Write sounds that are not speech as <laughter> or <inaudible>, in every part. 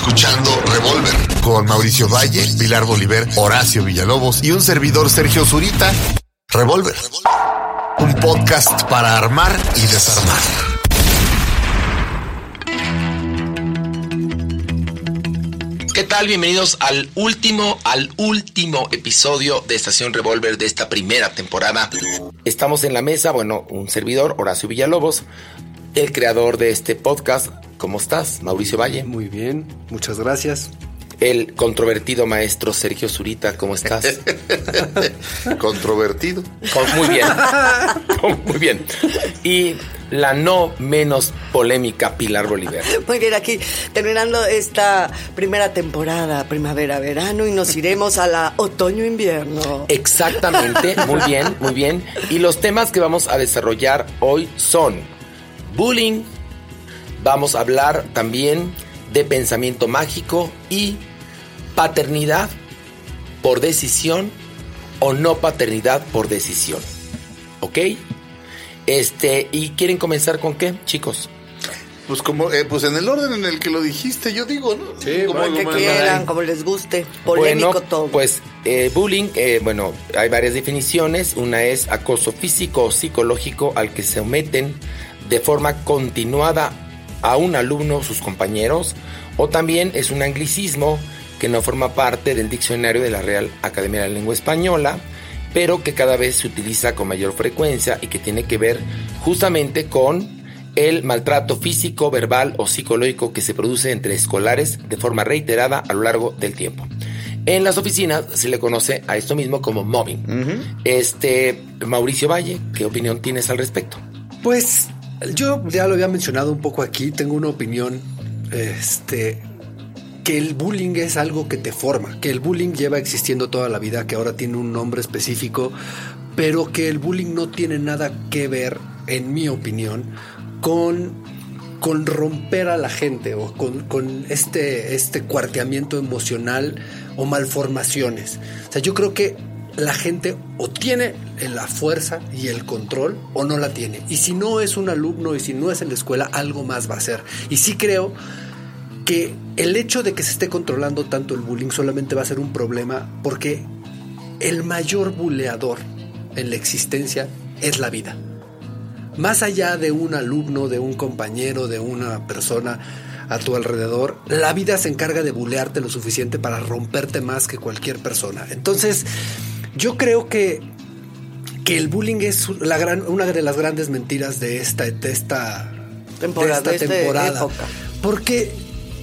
escuchando Revolver con Mauricio Valle, Pilar Bolívar, Horacio Villalobos y un servidor Sergio Zurita. Revolver, un podcast para armar y desarmar. ¿Qué tal? Bienvenidos al último, al último episodio de Estación Revolver de esta primera temporada. Estamos en la mesa, bueno, un servidor, Horacio Villalobos, el creador de este podcast. ¿Cómo estás, Mauricio Valle? Muy bien, muchas gracias. El controvertido maestro Sergio Zurita, ¿cómo estás? <laughs> Controvertido. Con- muy bien. <laughs> Con- muy bien. Y la no menos polémica Pilar Bolívar. Muy bien, aquí terminando esta primera temporada, primavera-verano, y nos iremos a la otoño-invierno. Exactamente, muy bien, muy bien. Y los temas que vamos a desarrollar hoy son bullying, vamos a hablar también de pensamiento mágico y paternidad por decisión o no paternidad por decisión. ¿Ok? Este, ¿y quieren comenzar con qué, chicos? Pues como, eh, pues en el orden en el que lo dijiste, yo digo, ¿no? Sí, como, Que quieran, como les guste. Polémico bueno, todo. Pues eh, bullying, eh, bueno, hay varias definiciones. Una es acoso físico o psicológico al que se someten de forma continuada a un alumno sus compañeros. O también es un anglicismo que no forma parte del diccionario de la Real Academia de la Lengua Española, pero que cada vez se utiliza con mayor frecuencia y que tiene que ver justamente con el maltrato físico, verbal o psicológico que se produce entre escolares de forma reiterada a lo largo del tiempo. En las oficinas se le conoce a esto mismo como mobbing. Este, Mauricio Valle, ¿qué opinión tienes al respecto? Pues yo ya lo había mencionado un poco aquí, tengo una opinión, este, que el bullying es algo que te forma, que el bullying lleva existiendo toda la vida, que ahora tiene un nombre específico, pero que el bullying no tiene nada que ver, en mi opinión, con, con romper a la gente o con, con este, este cuarteamiento emocional o malformaciones. O sea, yo creo que la gente o tiene la fuerza y el control o no la tiene. Y si no es un alumno y si no es en la escuela, algo más va a ser. Y sí creo que el hecho de que se esté controlando tanto el bullying solamente va a ser un problema porque el mayor buleador en la existencia es la vida. Más allá de un alumno, de un compañero, de una persona a tu alrededor, la vida se encarga de bulearte lo suficiente para romperte más que cualquier persona. Entonces, yo creo que, que el bullying es la gran, una de las grandes mentiras de esta, de esta Temporada, de esta temporada. época. Porque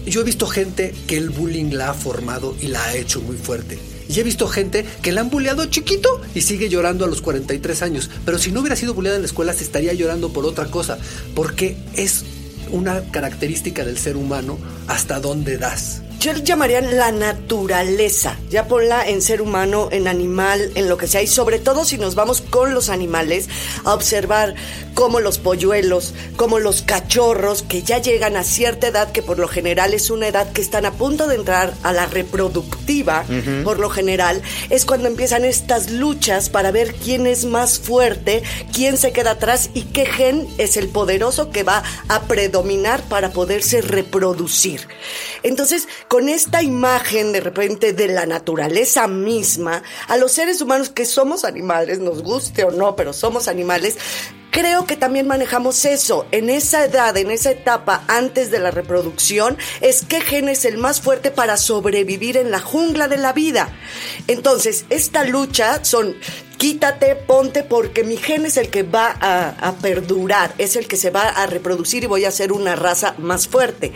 yo he visto gente que el bullying la ha formado y la ha hecho muy fuerte. Y he visto gente que la han bulleado chiquito y sigue llorando a los 43 años. Pero si no hubiera sido bulleada en la escuela, se estaría llorando por otra cosa. Porque es una característica del ser humano hasta dónde das. Yo le llamaría la naturaleza. Ya ponla en ser humano, en animal, en lo que sea. Y sobre todo si nos vamos con los animales a observar cómo los polluelos, como los cachorros que ya llegan a cierta edad, que por lo general es una edad que están a punto de entrar a la reproductiva, por lo general, es cuando empiezan estas luchas para ver quién es más fuerte, quién se queda atrás y qué gen es el poderoso que va a predominar para poderse reproducir. Entonces, con esta imagen de repente de la naturaleza misma, a los seres humanos que somos animales, nos guste o no, pero somos animales, Creo que también manejamos eso. En esa edad, en esa etapa antes de la reproducción, es qué gen es el más fuerte para sobrevivir en la jungla de la vida. Entonces, esta lucha son quítate, ponte, porque mi gen es el que va a, perdurar, es el que se va a reproducir y voy a ser una raza más fuerte.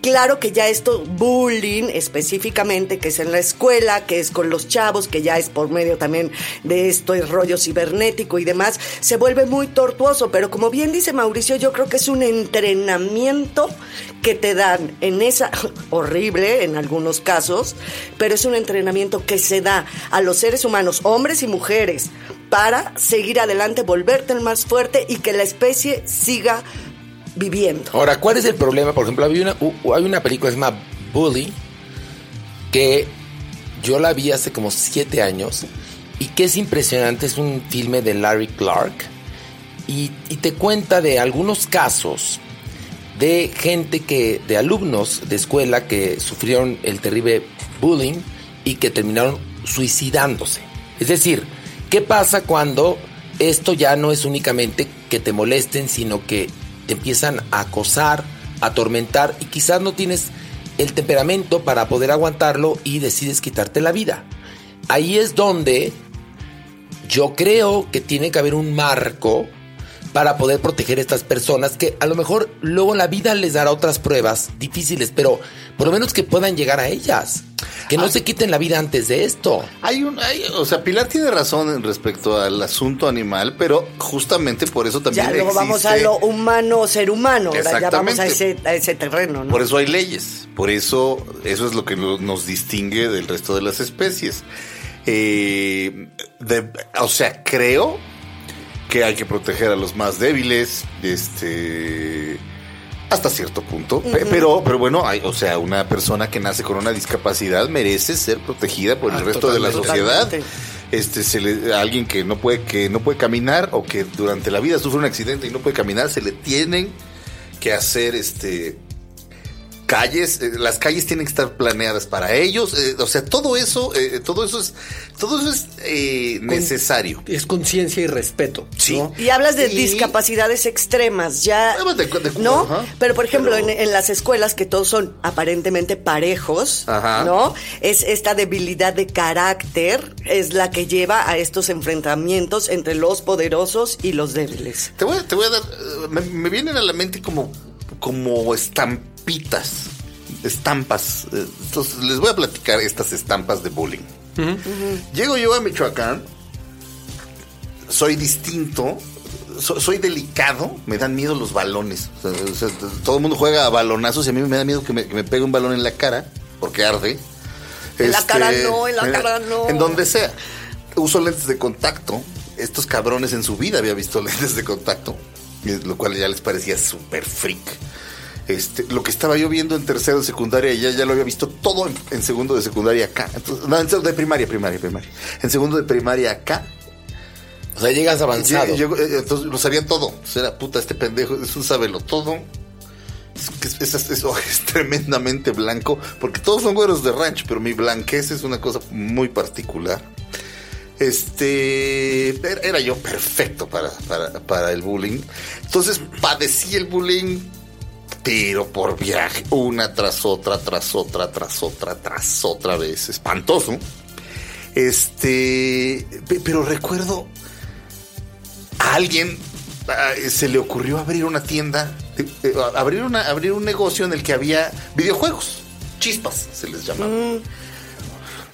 Claro que ya esto, bullying específicamente, que es en la escuela, que es con los chavos, que ya es por medio también de esto, el rollo cibernético y demás, se vuelve muy pero como bien dice Mauricio, yo creo que es un entrenamiento que te dan en esa, <laughs> horrible en algunos casos, pero es un entrenamiento que se da a los seres humanos, hombres y mujeres, para seguir adelante, volverte el más fuerte y que la especie siga viviendo. Ahora, ¿cuál es el problema? Por ejemplo, hay una, u- hay una película que se llama Bully, que yo la vi hace como siete años y que es impresionante. Es un filme de Larry Clark y, te cuenta de algunos casos de gente que, de alumnos de escuela que sufrieron el terrible bullying y que terminaron suicidándose. Es decir, ¿qué pasa cuando esto ya no es únicamente que te molesten, sino que te empiezan a acosar, a atormentar y quizás no tienes el temperamento para poder aguantarlo y decides quitarte la vida? Ahí es donde yo creo que tiene que haber un marco para poder proteger a estas personas que a lo mejor luego la vida les dará otras pruebas difíciles, pero por lo menos que puedan llegar a ellas. Que no Ah. se quiten la vida antes de esto. Hay un, hay- o sea, Pilar tiene razón en respecto al asunto animal, pero justamente por eso también Ya luego vamos a lo humano, ser humano. Ahora ya vamos a ese, a ese terreno, ¿no? Por eso hay leyes, por eso eso es lo que no- nos distingue del resto de las especies. Eh, de- o sea, creo que hay que proteger a los más débiles, este, hasta cierto punto. Pe- Pero, pero bueno, hay, o sea, una persona que nace con una discapacidad merece ser protegida por el Ah, resto de la sociedad. Totalmente. Este, se le, a alguien que no puede, que no puede caminar o que durante la vida sufre un accidente y no puede caminar, se le tienen que hacer este calles, eh, las calles tienen que estar planeadas para ellos, eh, o sea, todo eso, eh, todo eso es, todo eso es eh, necesario. Es conciencia y respeto. Sí. ¿no? Y hablas de Y- discapacidades extremas, ya. Ah, de- de- ¿No? ajá. Pero por ejemplo, Pero- En, en las escuelas que todos son aparentemente parejos, Ajá. ¿no? Es esta debilidad de carácter es la que lleva a estos enfrentamientos entre los poderosos y los débiles. Te voy, a- te voy a dar, me, me vienen a la mente como, como estampitas, estampas. Entonces, les voy a platicar estas estampas de bullying. Llego yo a Michoacán, soy distinto, so- soy delicado, me dan miedo los balones. O sea, o sea, todo el mundo juega a balonazos y a mí me da miedo que me, que me pegue un balón en la cara, porque arde. Este, En la cara no, en la cara no. En donde sea. Uso lentes de contacto. Estos cabrones en su vida había visto <laughs> lentes de contacto, lo cual ya les parecía súper freak. Este, lo que estaba yo viendo en tercero de secundaria, ya, ya lo había visto todo en, en segundo de secundaria acá. Entonces, no, en segundo de primaria, primaria, primaria. En segundo de primaria acá. O sea, llegas avanzado. Llegó- eh, entonces lo sabían todo. Entonces era puta, este pendejo es un sabelo todo. Es, que es, es- es- <laughs> es tremendamente blanco, porque todos son güeros de ranch, pero mi blanquez es una cosa muy particular. Este era, era yo perfecto para, para, para el bullying. Entonces padecí el bullying, pero por viaje, una tras otra, tras otra, tras otra, tras otra vez. Espantoso. Este, pe- pero recuerdo a alguien ah, se le ocurrió abrir una tienda, eh, eh, abrir, una, abrir un negocio en el que había videojuegos, chispas se les llamaba.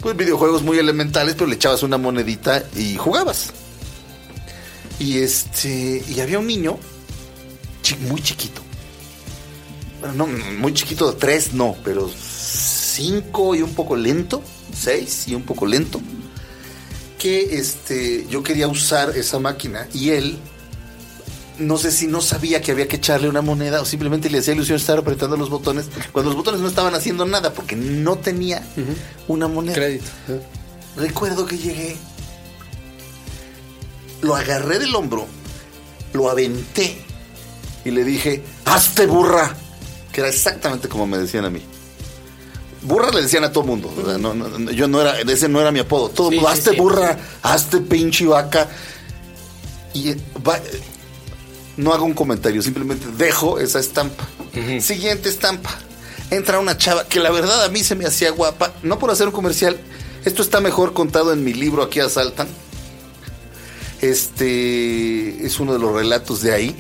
Pues videojuegos muy elementales, pero le echabas una monedita y jugabas. Y este, y había un niño muy chiquito. No, muy chiquito, tres no, pero cinco y un poco lento, seis y un poco lento que este, yo quería usar esa máquina y él, no sé si no sabía que había que echarle una moneda o simplemente le hacía ilusión estar apretando los botones cuando los botones no estaban haciendo nada porque no tenía una moneda. Crédito. ¿eh? Recuerdo que llegué, lo agarré del hombro, lo aventé y le dije, hazte burra, que era exactamente como me decían a mí. Burra le decían a todo mundo. o sea, no, no, no, yo no era, ese no era mi apodo. Todo el Sí, mundo, hazte sí. burra, hazte pinche vaca. Y eh, va- eh, no hago un comentario, simplemente dejo esa estampa. Siguiente estampa. Entra una chava que la verdad a mí se me hacía guapa, no por hacer un comercial. Esto está mejor contado en mi libro Aquí asaltan. Este es uno de los relatos de ahí.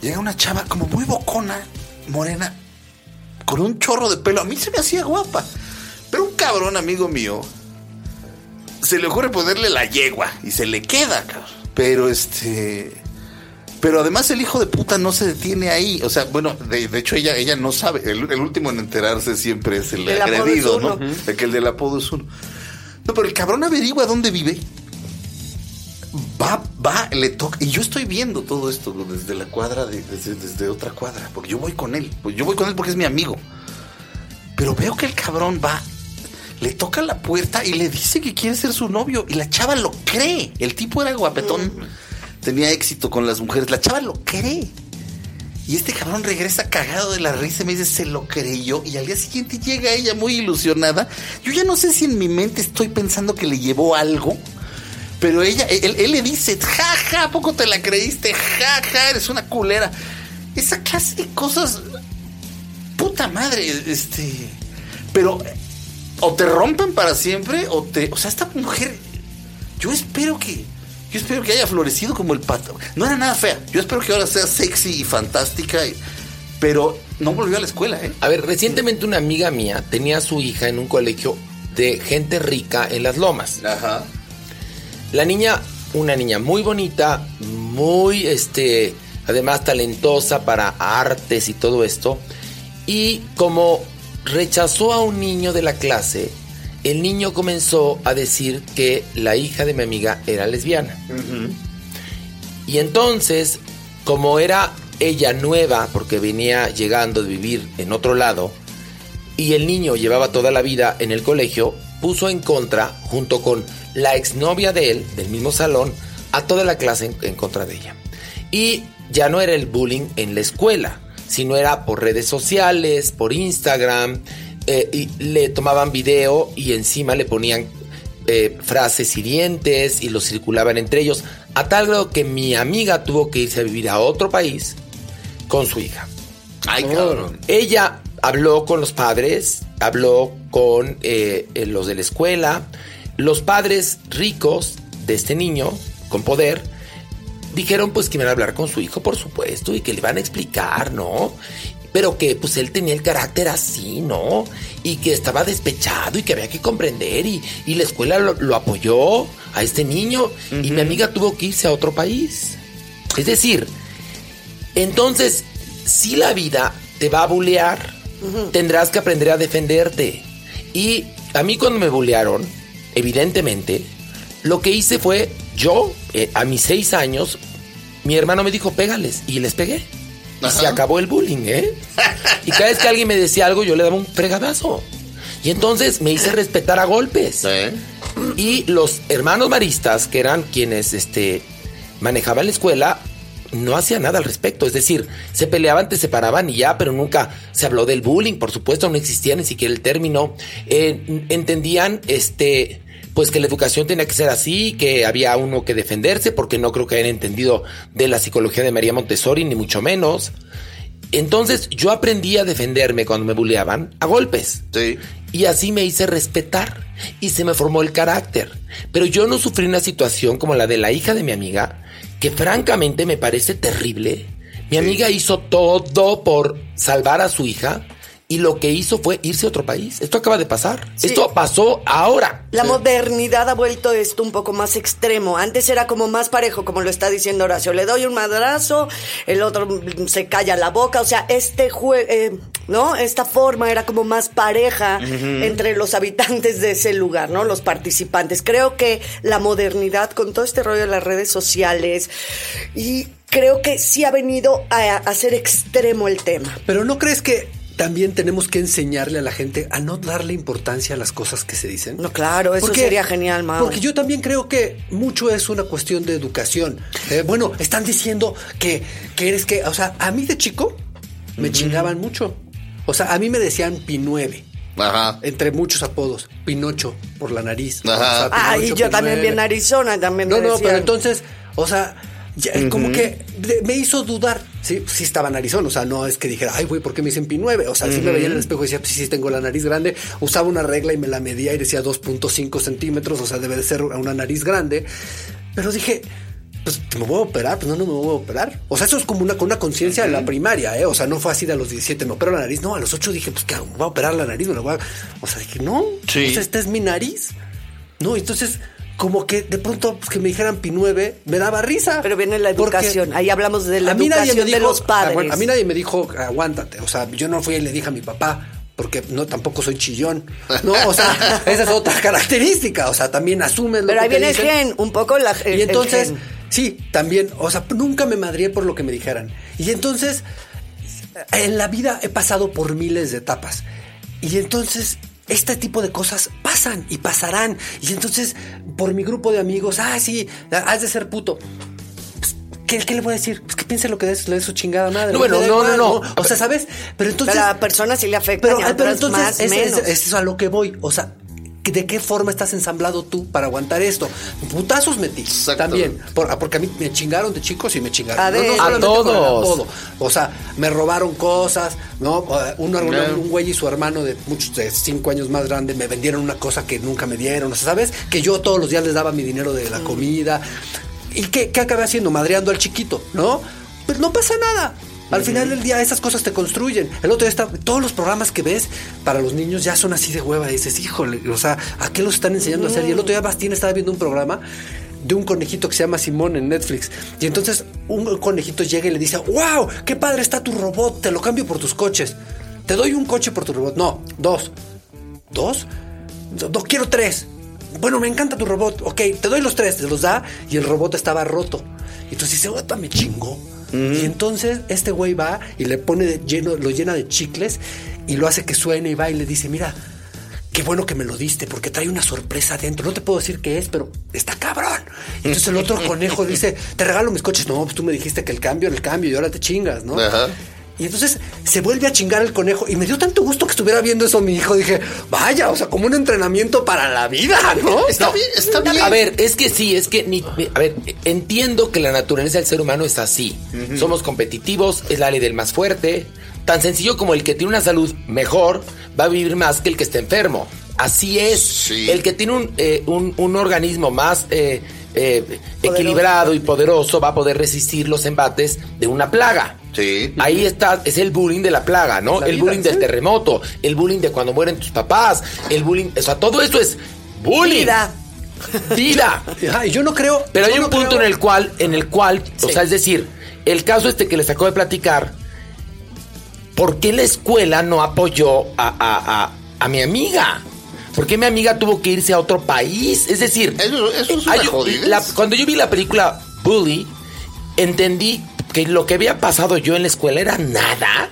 Llega una chava como muy bocona, morena, con un chorro de pelo. A mí se me hacía guapa. Pero un cabrón amigo mío se le ocurre ponerle la yegua y se le queda, cabrón. Pero este. Pero además el hijo de puta no se detiene ahí. O sea, bueno, de, de hecho ella, ella no sabe. El, el último en enterarse siempre es el, El agredido, ¿no? El que el del apodo es uno. No, pero el cabrón averigua dónde vive. Va, va, le toca. Y yo estoy viendo todo esto desde la cuadra, de- desde, desde otra cuadra. Porque yo voy con él. Pues yo voy con él porque es mi amigo. Pero veo que el cabrón va, le toca la puerta y le dice que quiere ser su novio. Y la chava lo cree. El tipo era guapetón. Tenía éxito con las mujeres. La chava lo cree. Y este cabrón regresa cagado de la risa y me dice, se lo creyó. Y al día siguiente llega ella muy ilusionada. Yo ya no sé si en mi mente estoy pensando que le llevó algo. Pero ella, él, él le dice, ja, ja, ¿a poco te la creíste? Ja, ja, eres una culera. Esa clase de cosas, puta madre, este. Pero o te rompen para siempre o te, o sea, esta mujer, yo espero que, yo espero que haya florecido como el pato. No era nada fea. Yo espero que ahora sea sexy y fantástica, y- pero no volvió a la escuela, ¿eh? A ver, recientemente una amiga mía tenía a su hija en un colegio de gente rica en las lomas. Ajá. La niña, una niña muy bonita, muy, este, además talentosa para artes y todo esto. Y como rechazó a un niño de la clase, el niño comenzó a decir que la hija de mi amiga era lesbiana. Y entonces, como era ella nueva, porque venía llegando de vivir en otro lado, y el niño llevaba toda la vida en el colegio, puso en contra, junto con la exnovia de él, del mismo salón, a toda la clase en, en contra de ella. Y ya no era el bullying en la escuela, sino era por redes sociales, por Instagram, eh, y le tomaban video y encima le ponían eh, frases hirientes y los circulaban entre ellos, a tal grado que mi amiga tuvo que irse a vivir a otro país con su hija. Ay, cabrón. Ella habló con los padres, habló con eh, eh, los de la escuela, los padres ricos de este niño, con poder, dijeron pues que iban a hablar con su hijo, por supuesto, y que le iban a explicar, ¿no? Pero que pues él tenía el carácter así, ¿no? Y que estaba despechado y que había que comprender y, y la escuela lo, lo apoyó a este niño y mi amiga tuvo que irse a otro país. Es decir, entonces, si la vida te va a bulear, tendrás que aprender a defenderte. Y a mí cuando me bulearon, evidentemente, lo que hice fue, yo, eh, a mis seis años, mi hermano me dijo, pégales, y les pegué. Y Ajá. se acabó el bullying, ¿eh? <laughs> Y cada vez que alguien me decía algo, yo le daba un fregadazo. Y entonces me hice respetar a golpes. ¿Eh? Y los hermanos maristas, que eran quienes este, manejaban la escuela, no hacían nada al respecto. Es decir, se peleaban, te separaban y ya, pero nunca se habló del bullying. Por supuesto, no existía ni siquiera el término. Eh, entendían, este, pues que la educación tenía que ser así, que había uno que defenderse, porque no creo que hayan entendido de la psicología de María Montessori, ni mucho menos. Entonces, yo aprendí a defenderme cuando me bulleaban a golpes. Sí. Y así me hice respetar y se me formó el carácter. Pero yo no sufrí una situación como la de la hija de mi amiga, que francamente me parece terrible. Mi amiga hizo todo por salvar a su hija y lo que hizo fue irse a otro país. Esto acaba de pasar. Sí. Esto pasó ahora. La modernidad ha vuelto esto un poco más extremo. Antes era como más parejo, como lo está diciendo Horacio. Le doy un madrazo, el otro se calla la boca. O sea, este juego, ¿no? Esta forma era como más pareja entre los habitantes de ese lugar, ¿no? Los participantes. Creo que la modernidad con todo este rollo de las redes sociales y creo que sí ha venido a, a ser extremo el tema. Pero ¿no crees que también tenemos que enseñarle a la gente a no darle importancia a las cosas que se dicen? No, claro, eso sería genial, Mau. Porque yo también creo que mucho es una cuestión de educación. Eh, bueno, están diciendo que, que eres que, o sea, a mí de chico me chingaban mucho. O sea, a mí me decían Pinueve. Ajá. Entre muchos apodos. Pinocho por la nariz. Ajá. Ah, y yo también vi en Arizona, también No, me no, decían. pero entonces, o sea, ya, como que me hizo dudar. Sí, sí estaba en Arizona, o sea, no es que dijera, ay, güey, ¿por qué me dicen P9? O sea, sí me veía en el espejo y decía, pues sí, sí, tengo la nariz grande. Usaba una regla y me la medía y decía 2.5 centímetros, o sea, debe de ser una nariz grande. Pero dije, pues me voy a operar, pues no, no me voy a operar. O sea, eso es como una, con una conciencia de la primaria, ¿eh? O sea, no fue así de a los 17, me opero la nariz. No, a los 8 dije, pues que voy a operar la nariz, me la voy a... O sea, dije, no, Sí. esta es mi nariz. No, entonces, como que de pronto pues, que me dijeran P9 me daba risa. Pero viene la educación. Ahí hablamos de la educación de los padres. a mí nadie me dijo, aguántate. O sea, yo no fui y le dije a mi papá, porque no tampoco soy chillón. No, o sea, <laughs> esa es otra característica. O sea, también asumes lo Pero que ahí te viene el dicen. gen, un poco la el- Y el entonces, gen. sí, también, o sea, nunca me madrié por lo que me dijeran. Y entonces, en la vida he pasado por miles de etapas. Y entonces, este tipo de cosas pasan y pasarán. Y entonces, por mi grupo de amigos, ah, sí, has de ser puto. Pues, ¿qué, qué le voy a decir? Pues que piense lo que le dé su chingada madre. No, bueno, no, no, no. O sea, ¿sabes? Pero entonces. Pero a la persona sí le afecta. Pero, a pero entonces, más, es, menos. es- es a lo que voy. O sea, ¿de qué forma estás ensamblado tú para aguantar esto? Putazos metí. También. Por- ah, porque a mí me chingaron de chicos y me chingaron. A ver. A todos. O sea, me robaron cosas, ¿no? Un, un, Claro. un güey y su hermano de muchos, de cinco años más grande, me vendieron una cosa que nunca me dieron. O sea, ¿sabes? Que yo todos los días les daba mi dinero de la comida. ¿Y qué, qué acabé haciendo? Madreando al chiquito, ¿no? Pero no pasa nada. Al final del día esas cosas te construyen. El otro día está, todos los programas que ves para los niños ya son así de hueva. Y dices, híjole, o sea, ¿a qué los están enseñando a hacer? Y el otro día Bastien estaba viendo un programa de un conejito que se llama Simón en Netflix. Y entonces un conejito llega y le dice, wow, qué padre está tu robot, te lo cambio por tus coches. Te doy un coche por tu robot. No, dos. ¿Dos? No, quiero tres. Bueno, me encanta tu robot. Ok, te doy los tres. Te los da y el robot estaba roto. Y entonces dice, "Ota, me Y entonces este güey va y le pone de lleno, lo llena de chicles y lo hace que suene y va y le dice, mira, qué bueno que me lo diste porque trae una sorpresa adentro. No te puedo decir qué es, pero está cabrón. Y entonces el otro <laughs> conejo dice, te regalo mis coches. No, pues tú me dijiste que el cambio el cambio y ahora te chingas, ¿no? Ajá. Y entonces se vuelve a chingar el conejo. Y me dio tanto gusto que estuviera viendo eso mi hijo. Dije, vaya, o sea, como un entrenamiento para la vida, ¿no? Está bien, está bien. A ver, es que sí, es que ni, a ver, entiendo que la naturaleza del ser humano es así. Somos competitivos, es la ley del más fuerte. Tan sencillo como el que tiene una salud mejor va a vivir más que el que está enfermo. Así es. Sí. El que tiene un, eh, un- un organismo más eh, eh, equilibrado y poderoso va a poder resistir los embates de una plaga. Sí. Ahí está, es el bullying de la plaga, ¿no? La el vida, bullying del terremoto, el bullying de cuando mueren tus papás, el bullying, o sea, todo eso es bullying. Vida. Vida. <laughs> Ajá, y yo no creo. Pero hay un no punto creo- en el cual, en el cual, o sea, es decir, el caso este que les acabo de platicar, ¿por qué la escuela no apoyó a, a- a- a mi amiga? ¿Por qué mi amiga tuvo que irse a otro país? Es decir, Eso- eso es una hay- la- cuando yo vi la película Bully, entendí que lo que había pasado yo en la escuela era nada.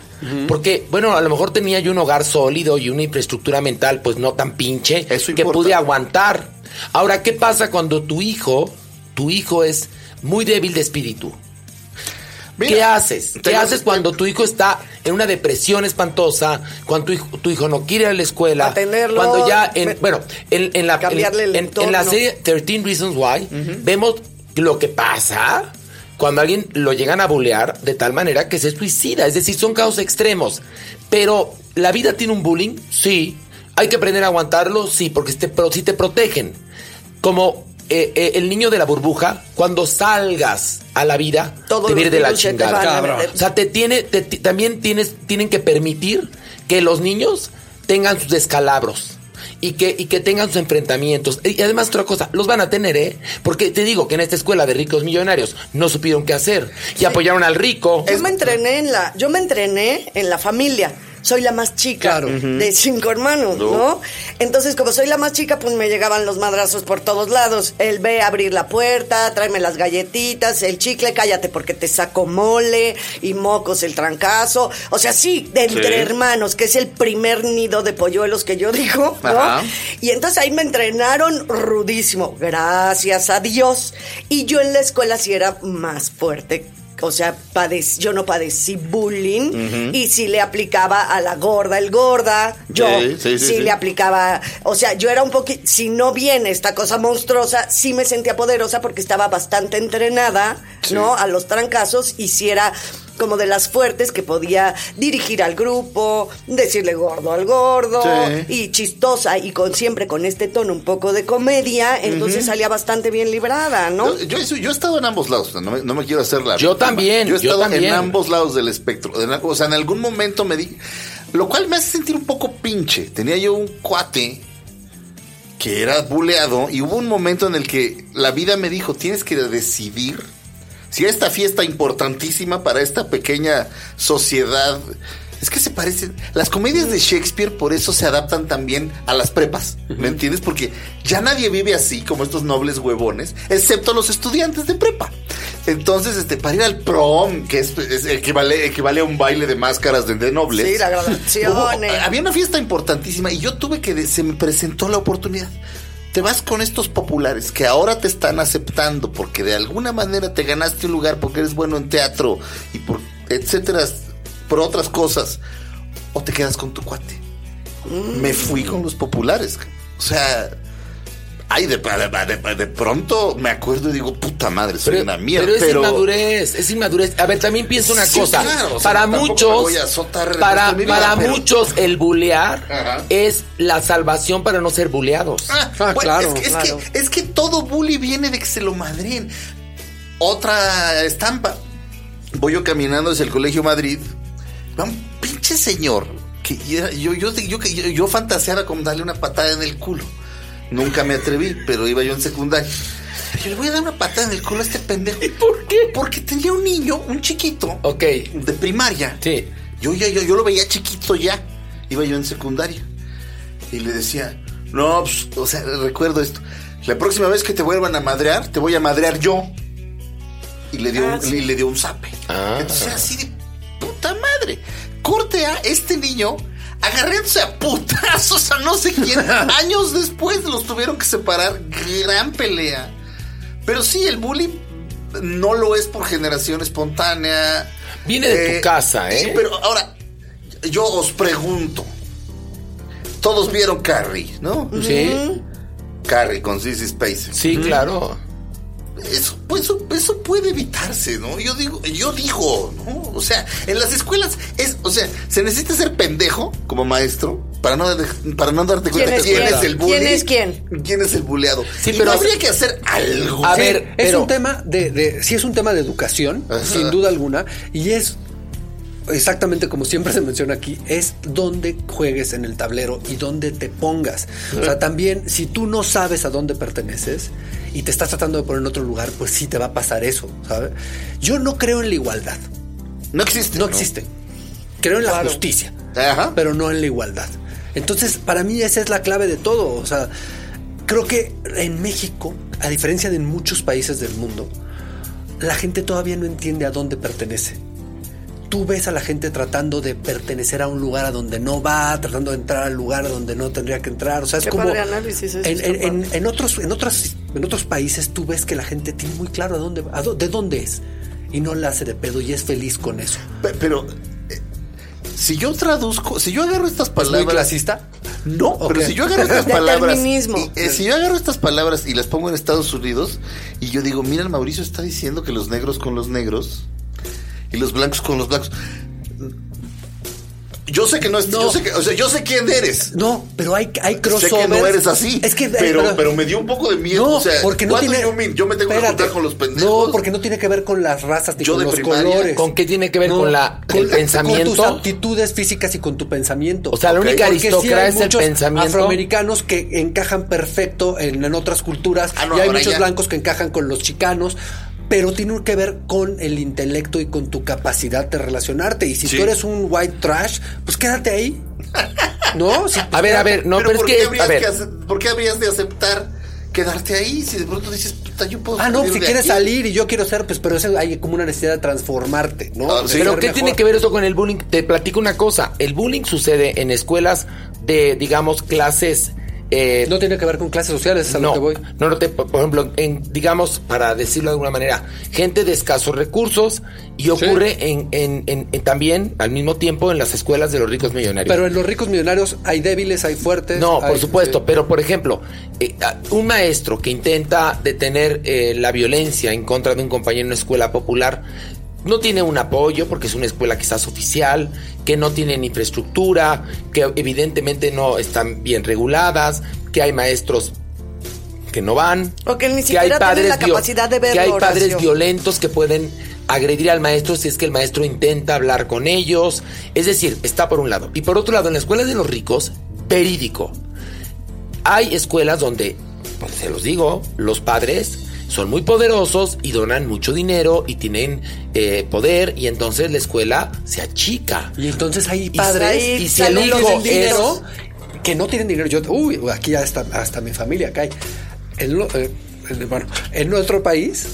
Porque, bueno, a lo mejor tenía yo un hogar sólido y una infraestructura mental, pues no tan pinche, Eso que importa. pude aguantar. Ahora, ¿qué pasa cuando tu hijo, tu hijo es muy débil de espíritu? Mira, ¿Qué haces? ¿Qué haces cuando tu hijo está en una depresión espantosa? Cuando tu hijo, tu hijo no quiere ir a la escuela. Atenderlo, Cuando ya, en, bueno, en, en la, en, en- en la serie 13 Reasons Why, vemos lo que pasa cuando alguien lo llegan a bulear de tal manera que se suicida. Es decir, son casos extremos. Pero, ¿la vida tiene un bullying? Sí. ¿Hay que aprender a aguantarlo? Sí, porque te, sí te protegen. Como eh, eh, el niño de la burbuja, cuando salgas a la vida, Todos te viene de la te chingada. meter. O sea, te tiene, te- ti- también tienes, tienen que permitir que los niños tengan sus descalabros. Y que, y que tengan sus enfrentamientos. Y además otra cosa, los van a tener, ¿eh? Porque te digo que en esta escuela de ricos millonarios no supieron qué hacer. Y apoyaron al rico. Yo me entrené en la, yo me entrené en la familia. Soy la más chica Claro. de cinco hermanos, ¿no? Entonces, como soy la más chica, pues me llegaban los madrazos por todos lados. El ve a abrir la puerta, tráeme las galletitas, el chicle, cállate porque te saco mole y mocos el trancazo. O sea, sí, de entre Sí. hermanos, que es el primer nido de polluelos que yo digo, ¿no? Ajá. Y entonces ahí me entrenaron rudísimo, gracias a Dios. Y yo en la escuela sí era más fuerte. O sea, yo no padecí bullying y sí le aplicaba a la gorda el gorda. Yo Sí, sí, sí, sí. le aplicaba. O sea, yo era un poquito. Si no viene esta cosa monstruosa, sí me sentía poderosa porque estaba bastante entrenada, ¿no? A los trancazos y si era como de las fuertes que podía dirigir al grupo, decirle gordo al gordo Sí. y chistosa y con siempre con este tono un poco de comedia, entonces salía bastante bien librada, ¿no? Yo, yo, yo he estado en ambos lados, no me, no me quiero hacer la Yo también, Yo he yo estado también. en ambos lados del espectro. En- O sea, en algún momento me di. Lo cual me hace sentir un poco pinche. Tenía yo un cuate que era buleado y hubo un momento en el que la vida me dijo: tienes que decidir si esta fiesta importantísima para esta pequeña sociedad. Es que se parecen. Las comedias de Shakespeare por eso se adaptan también a las prepas. ¿Me entiendes? Porque ya nadie vive así como estos nobles huevones, excepto los estudiantes de prepa. Entonces, este, para ir al prom, que es, es- equivale, equivale a un baile de máscaras de, de nobles. Sí, la graduación, hubo- había una fiesta importantísima y yo tuve que. se me presentó la oportunidad. Te vas con estos populares que ahora te están aceptando porque de alguna manera te ganaste un lugar porque eres bueno en teatro y por etcétera, por otras cosas, o te quedas con tu cuate. Me fui con los populares. O sea, ay, de, de- de- de pronto me acuerdo y digo, puta madre, soy una mierda. pero es pero- inmadurez, es inmadurez. A ver, también pienso una Sí, cosa. claro, o sea, para muchos, voy a azotar el para, vida, para pero- muchos el bulear Ajá. es la salvación para no ser buleados. Ah, Ah, bueno, claro, es, que, es claro. que- es que todo bully viene de que se lo madrien. Otra estampa. Voy yo caminando hacia el Colegio Madrid. Va un pinche señor. Que yo, yo, yo, yo, yo fantaseara con darle una patada en el culo. Nunca me atreví, pero iba yo en secundaria. Yo le voy a dar una patada en el culo a este pendejo. ¿Y por qué? Porque tenía un niño, un chiquito, Ok, de primaria. sí. Yo, ya yo, yo lo veía chiquito ya. Iba yo en secundaria. Y le decía, no, pues, o sea, recuerdo esto. La próxima vez que te vuelvan a madrear, te voy a madrear yo. Y le dio, Ah, un, sí. y le dio un zape. Ah. Entonces, así de puta madre. Corte a este niño agarrándose a putazos a no sé quién. <laughs> Años después los tuvieron que separar. Gran pelea. Pero sí, el bullying no lo es por generación espontánea. Viene de tu casa, ¿eh? sí, pero ahora, yo os pregunto. Todos vieron Carrie, ¿no? Sí, Carrie con Sissy Spacek. sí, claro. Eso, pues, eso, eso puede evitarse, ¿no? Yo digo, yo digo, ¿no? O sea, en las escuelas es, o sea, se necesita ser pendejo como maestro para no, de- para no darte ¿Quién cuenta es quién quién? es el bully. ¿Quién es quién? ¿Quién es el buleado? Sí, Y pero- no habría que hacer algo. A Sí, ver, es pero- un tema de, de- sí es un tema de educación, Ajá. sin duda alguna, y es exactamente como siempre se menciona aquí, es dónde juegues en el tablero y dónde te pongas. O sea, también si tú no sabes a dónde perteneces y te estás tratando de poner en otro lugar, pues sí te va a pasar eso, ¿sabes? Yo no creo en la igualdad, no existe. no existe. Creo en la Claro. justicia, Ajá. pero no en la igualdad. Entonces, para mí esa es la clave de todo. O sea, creo que en México, a diferencia de en muchos países del mundo, la gente todavía no entiende a dónde pertenece. Tú ves a la gente tratando de pertenecer a un lugar a donde no va, tratando de entrar al lugar a donde no tendría que entrar. O sea, es Qué como. padre análisis en, en- otros, en, otros, en otros países tú ves que la gente tiene muy claro a dónde, a dó- de dónde es. Y no la hace de pedo y es feliz con eso. Pe- Pero, eh, si yo traduzco, si yo agarro estas ¿Es muy palabras. clasista? No, pero si yo agarro estas <laughs> palabras. Y, eh, si yo agarro estas palabras y las pongo en Estados Unidos y yo digo, mira, el Mauricio está diciendo que los negros con los negros y los blancos con los blancos. Yo sé que no es. No. Yo sé que, o sea, yo sé quién eres. No, pero hay, hay Sé crossovers. que no eres así. Es que, pero, pero, me dio un poco de miedo. No, o sea, porque no tiene. Yo me tengo que juntar con los pendejos. No, porque no tiene que ver con las razas ni Yo con de los primaria. colores. ¿Con qué tiene que ver? ¿Con la- el Con pensamiento? tus aptitudes físicas y con tu pensamiento. O sea, la única sí aristocracia es el pensamiento. Afroamericanos que encajan perfecto en, en otras culturas Ah, no, y hay muchos ya. blancos que encajan con los chicanos. Pero tiene que ver con el intelecto y con tu capacidad de relacionarte. Y si Sí. tú eres un white trash, pues quédate ahí. ¿No? Si- A ver, a ver, no, pero, ¿por, es qué que, habrías a ver, que ace- ¿por qué habrías de aceptar quedarte ahí si de pronto dices, puta, yo puedo Ah, no, si quieres aquí"? salir y yo quiero ser, pues, pero eso hay como una necesidad de transformarte, ¿no? Ah, sí. pero ¿qué mejor. tiene que ver eso con el bullying? Te platico una cosa, el bullying sucede en escuelas de, digamos, clases... eh, No tiene que ver con clases sociales, es a lo no, que voy. no, no te- por ejemplo, en, digamos, para decirlo de alguna manera, gente de escasos recursos y ocurre en, en- en- en también al mismo tiempo en las escuelas de los ricos millonarios. Pero en los ricos millonarios hay débiles, hay fuertes. No, por supuesto, sí. pero por ejemplo, eh, un maestro que intenta detener eh, la violencia en contra de un compañero en una escuela popular no tiene un apoyo porque es una escuela quizás oficial, que no tienen infraestructura, que evidentemente no están bien reguladas, que hay maestros que no van, O que ni hay siquiera tienen la vio- capacidad de verlo, que hay padres Horacio. violentos que pueden agredir al maestro si es que el maestro intenta hablar con ellos. Es decir, está por un lado. Y por otro lado, en las escuelas de los ricos, verídico. Hay escuelas donde, pues se los digo, los padres son muy poderosos y donan mucho dinero y tienen eh, poder y entonces la escuela se achica. Y entonces hay Y padres ahí y si el hijo dinero, es- que no tienen dinero. Yo, uy, aquí hasta, hasta mi familia cae. En, eh, en- bueno, en nuestro país,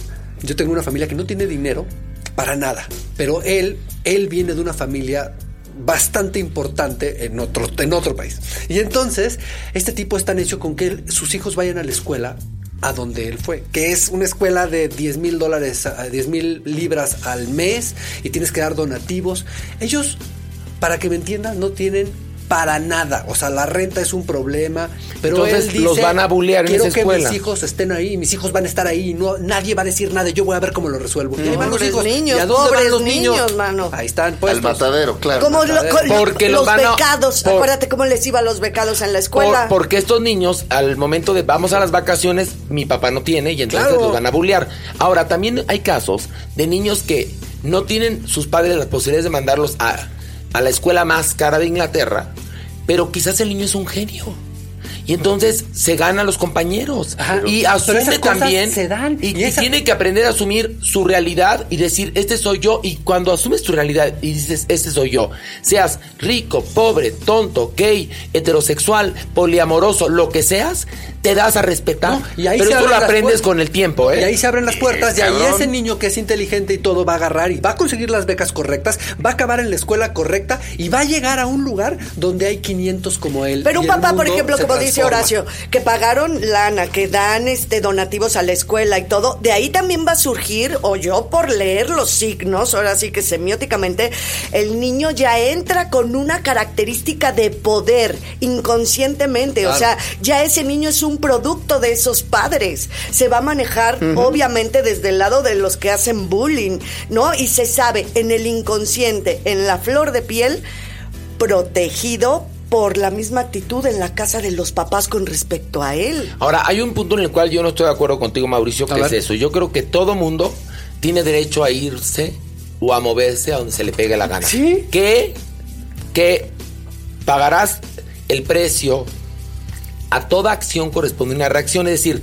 yo tengo una familia que no tiene dinero para nada. Pero él, él viene de una familia bastante importante en otro, en otro país. Y entonces, este tipo es tan hecho con que sus hijos vayan a la escuela a donde él fue, que es una escuela de 10 mil dólares, a 10 mil libras al mes y tienes que dar donativos. Ellos, para que me entiendan, no tienen para nada, o sea, la renta es un problema, pero Entonces, él dice, los van a bullear en quiero esa que escuela". mis hijos estén ahí, mis hijos van a estar ahí, no, nadie va a decir nada, yo voy a ver cómo lo resuelvo. Y ahí van los hijos. niños, ¿Y a dónde van los niños? niños, mano. Ahí están Al puestos. matadero, claro. Como lo- matadero. con- Porque los becados. por- Acuérdate cómo les iba a los becados en la escuela. Por- porque estos niños, al momento de vamos a las vacaciones, mi papá no tiene y entonces Claro. los van a bullear. Ahora, también hay casos de niños que no tienen sus padres las posibilidades de mandarlos a, a la escuela más cara de Inglaterra, pero quizás el niño es un genio. Y entonces se gana a los compañeros. Ajá. y asume también. se dan. Y, Y y esa- tiene que aprender a asumir su realidad y decir, este soy yo. Y cuando asumes tu realidad y dices, este soy yo, seas rico, pobre, tonto, gay, heterosexual, poliamoroso, lo que seas, te das a respetar. No, y ahí Pero se abren lo las aprendes puertas. con el tiempo, ¿eh? Y ahí se abren las puertas y ahí cabrón. ese niño que es inteligente y todo va a agarrar y va a conseguir las becas correctas, va a acabar en la escuela correcta y va a llegar a un lugar donde hay 500 como él. Pero un papá, por ejemplo, como dice. Horacio, que pagaron lana, que dan este donativos a la escuela y todo, de ahí también va a surgir, o yo por leer los signos, ahora sí que semióticamente, el niño ya entra con una característica de poder inconscientemente. O sea, ya ese niño es un producto de esos padres. Se va a manejar, obviamente, desde el lado de los que hacen bullying, ¿no? Y se sabe en el inconsciente, en la flor de piel, protegido por la misma actitud en la casa de los papás con respecto a él. Ahora, hay un punto en el cual yo no estoy de acuerdo contigo, Mauricio, A que es ver. eso. Yo creo que todo mundo tiene derecho a irse o a moverse a donde se le pegue la gana. Sí. Que, que pagarás el precio a toda acción corresponde una reacción. Es decir,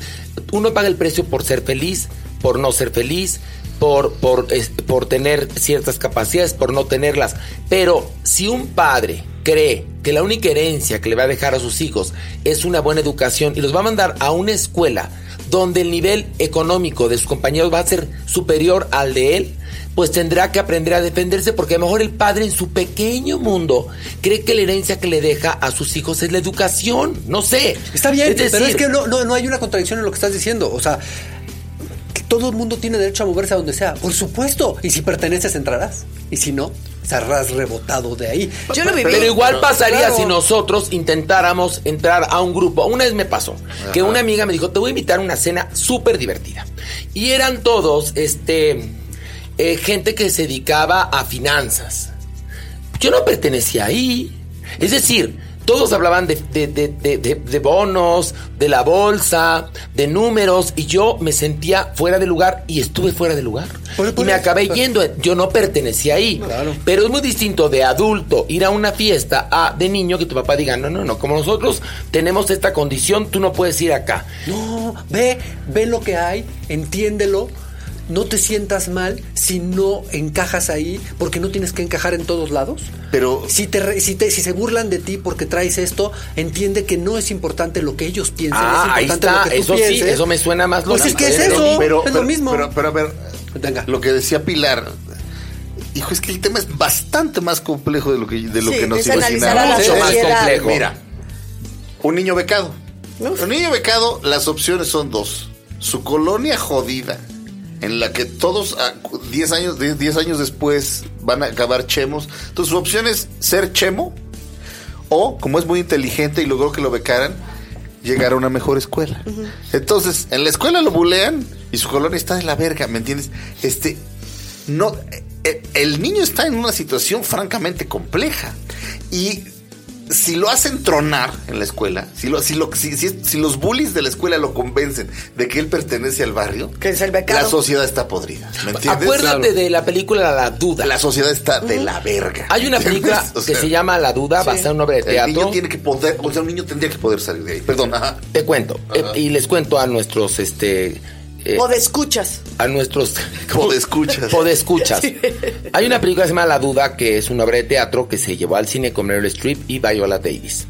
uno paga el precio por ser feliz, por no ser feliz, por, por, por tener ciertas capacidades, por no tenerlas. Pero si un padre cree que la única herencia que le va a dejar a sus hijos es una buena educación y los va a mandar a una escuela donde el nivel económico de sus compañeros va a ser superior al de él, pues tendrá que aprender a defenderse porque a lo mejor el padre en su pequeño mundo cree que la herencia que le deja a sus hijos es la educación. No sé. Está bien, Es pero es que no, no, no hay una contradicción en lo que estás diciendo. O sea, todo el mundo tiene derecho a moverse a donde sea. Por supuesto. Y si perteneces, entrarás. Y si no, serás rebotado de ahí. Yo lo viví. Pero igual pasaría claro. si nosotros intentáramos entrar a un grupo. Una vez me pasó que una amiga me dijo, te voy a invitar a una cena súper divertida. Y eran todos, este, eh, gente que se dedicaba a finanzas. Yo no pertenecía ahí. Es decir, todos hablaban de, de- de- de- de- de bonos, de la bolsa, de números, y yo me sentía fuera de lugar y estuve fuera de lugar. Y me acabé yendo. Yo no pertenecía ahí. Claro. Pero es muy distinto de adulto ir a una fiesta a de niño que tu papá diga, no, no, no, como nosotros tenemos esta condición, tú no puedes ir acá. No, ve, ve lo que hay, entiéndelo. No te sientas mal si no encajas ahí, porque no tienes que encajar en todos lados. Pero- si te, si te si se burlan de ti porque traes esto, entiende que no es importante lo que ellos piensen, Ah, es ahí importante está, lo que tú eso sí, pienses. eso me suena más Pues es que es eso, pero, es pero- lo mismo. Pero, pero a ver, Venga. lo que decía Pilar, hijo, es que el tema es bastante más complejo de lo que, de lo Sí, que nos imaginábamos. Mucho más complejo. Mira, un niño becado. Uf. Un niño becado, las opciones son dos. Su colonia jodida, en la que todos a 10 años, 10 10 años después van a acabar chemos. Entonces su opción es ser chemo o, como es muy inteligente y logró que lo becaran, llegar a una mejor escuela. Entonces, en la escuela lo bulean y su colonia está de la verga, ¿me entiendes? Este, no, eh, el niño está en una situación francamente compleja y si lo hacen tronar en la escuela, si, lo, si, lo, si, si- si los bullies de la escuela lo convencen de que él pertenece al barrio, Que es el la sociedad está podrida. ¿Me entiendes? Acuérdate de la película La Duda. La sociedad está de la verga. Hay una película que se llama La Duda, basada en una obra de El teatro. niño tiene que poder, o sea, un niño tendría que poder salir de ahí. Perdón, ajá. Te cuento. eh, y les cuento a nuestros, este. Eh, O de escuchas. a nuestros <laughs> Podescuchas. Podescuchas. Hay una película que se llama La Duda, que es una obra de teatro que se llevó al cine con Meryl Streep y Viola Davis.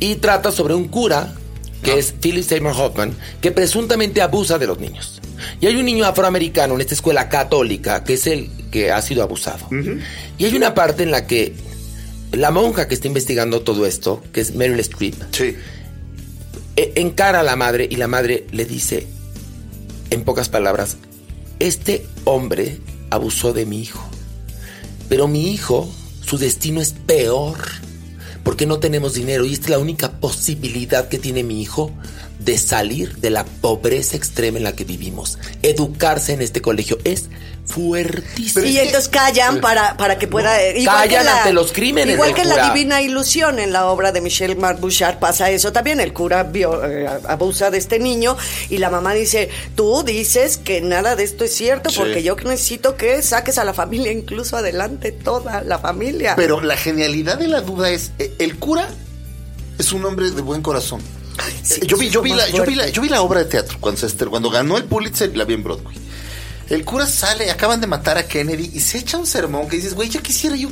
Y trata sobre un cura, que es Philip Seymour Hoffman, que presuntamente abusa de los niños. Y hay un niño afroamericano en esta escuela católica que es el que ha sido abusado. Y hay una parte en la que la monja que está investigando todo esto, que es Meryl Streep, Sí. e- encara a la madre y la madre le dice, en pocas palabras, este hombre abusó de mi hijo, pero mi hijo, su destino es peor, porque no tenemos dinero y esta es la única posibilidad que tiene mi hijo de salir de la pobreza extrema en la que vivimos. Educarse en este colegio es fuertísimo. y entonces callan para, para que pueda. eh, callan ante los crímenes Igual que en la. Divina Ilusión, en la obra de Michel Marc Bouchard, pasa eso también. El cura vio- eh, abusa de este niño y la mamá dice: Tú dices que nada de esto es cierto Sí. porque yo necesito que saques a la familia, incluso adelante, toda la familia. Pero la genialidad de la duda es, eh, el cura es un hombre de buen corazón. sí, Eh, yo, vi, yo, vi la, yo, vi la, yo vi la obra de teatro cuando, se cuando ganó el Pulitzer y la vi en Broadway. El cura sale, acaban de matar a Kennedy y se echa un sermón que dices, güey, ya quisiera yo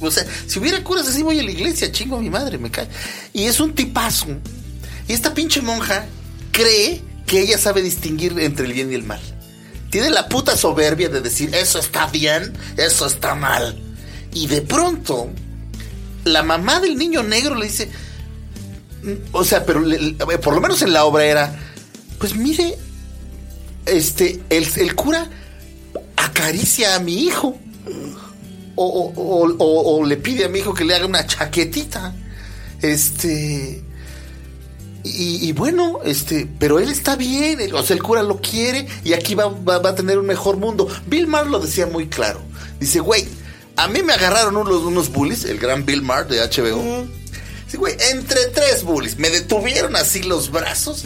o sea, si hubiera curas así voy a la iglesia, chingo a mi madre, me cae. Y es un tipazo. Y esta pinche monja cree que ella sabe distinguir entre el bien y el mal. Tiene la puta soberbia de decir, eso está bien, eso está mal. Y de pronto, la mamá del niño negro le dice, mm, o sea, pero por lo menos en la obra era, pues mire, este, el, el cura acaricia a mi hijo. O, o- o- o- o le pide a mi hijo que le haga una chaquetita. Este. Y, y bueno, este, pero él está bien, el- o sea, el cura lo quiere y aquí va, va- va a tener un mejor mundo. Bill Maher lo decía muy claro. Dice, güey, a mí me agarraron unos, unos bullies, el gran Bill Maher de HBO. Sí, güey, entre tres bullies me detuvieron así los brazos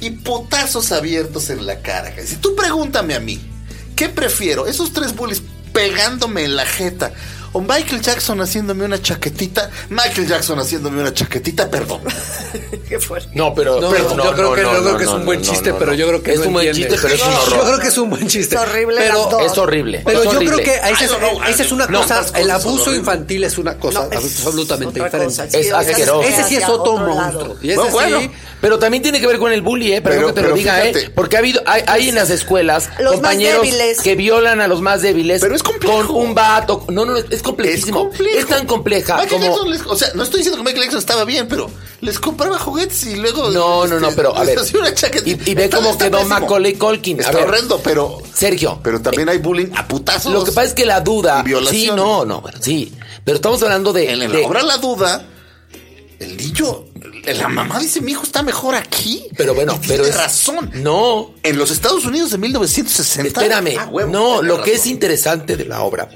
y putazos abiertos en la cara. Si tú pregúntame a mí, ¿qué prefiero? Esos tres bullies pegándome en la jeta o Michael Jackson haciéndome una chaquetita. Michael Jackson haciéndome una chaquetita, perdón. <laughs> Qué fuerte. No, pero, No, yo creo que, yo creo que es un buen no, chiste, no, pero yo creo que es no un buen chiste, pero es un Yo creo que es un buen chiste. Es horrible pero. Es horrible. Pero es yo creo que esa es, know, esa es una no, cosa, el abuso infantil es una cosa absolutamente diferente. Es asqueroso. Ese sí es otro monstruo. lado. Y ese Bueno, sí. Pero también tiene que ver con el bully, ¿eh? Perdón Pero- que te lo diga. ¿eh? Porque ha habido, hay, hay en las escuelas compañeros que violan a los más débiles Pero es complejo. con un vato. No, no, es complejísimo. Es, tan compleja Michael como... Jackson les- o sea, no estoy diciendo que Michael Jackson estaba bien, pero les compraba juguetes y luego. No, no, no, este, pero a ver. una. Y, y ve cómo quedó pésimo. Macaulay Culkin. Está ver, horrendo, pero. Sergio. Pero también hay bullying a putazos. Lo que pasa es que la duda... Sí, no, no, bueno, sí. Pero estamos hablando de... En la de- obra La Duda, el niño, la mamá dice: Mi hijo está mejor aquí. Pero bueno, Y pero tiene es... razón. No, En los Estados Unidos de 1960. Espérame, ah, huevo, no, lo que es interesante de la obra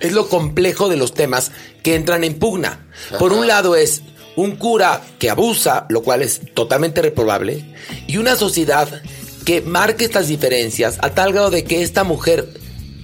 es lo complejo de los temas que entran en pugna. Por un lado es un cura que abusa, lo cual es totalmente reprobable, y una sociedad que marca estas diferencias a tal grado de que esta mujer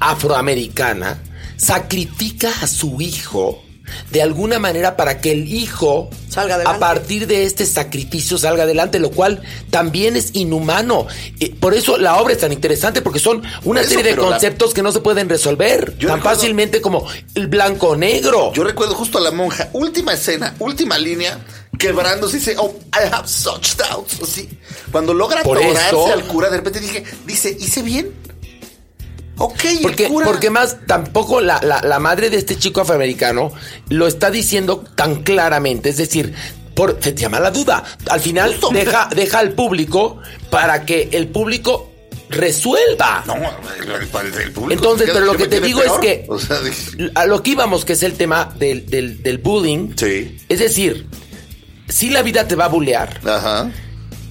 afroamericana sacrifica a su hijo de alguna manera para que el hijo Salga adelante. a partir de este sacrificio salga adelante, lo cual también es inhumano. Eh, Por eso la obra es tan interesante, porque son una Eso, serie de la- conceptos que no se pueden resolver Yo tan recuerdo- fácilmente como el blanco-negro. Yo recuerdo justo a la monja, última escena, última línea, quebrándose y dice, oh, I have such doubts. Así. Cuando logra Por atorarse al cura, de repente dije, dice, ¿hice bien? Ok, Porque, cura. porque más tampoco la, la- la madre de este chico afroamericano lo está diciendo tan claramente. Es decir, por, se llama la duda. Al final Justo. deja, deja al público para que el público resuelva. No, el, el- público. Entonces, pero lo que te digo peor. es que O sea, dije, a lo que íbamos, que es el tema del, del, del bullying. Sí. Es decir, si la vida te va a bullear, Ajá.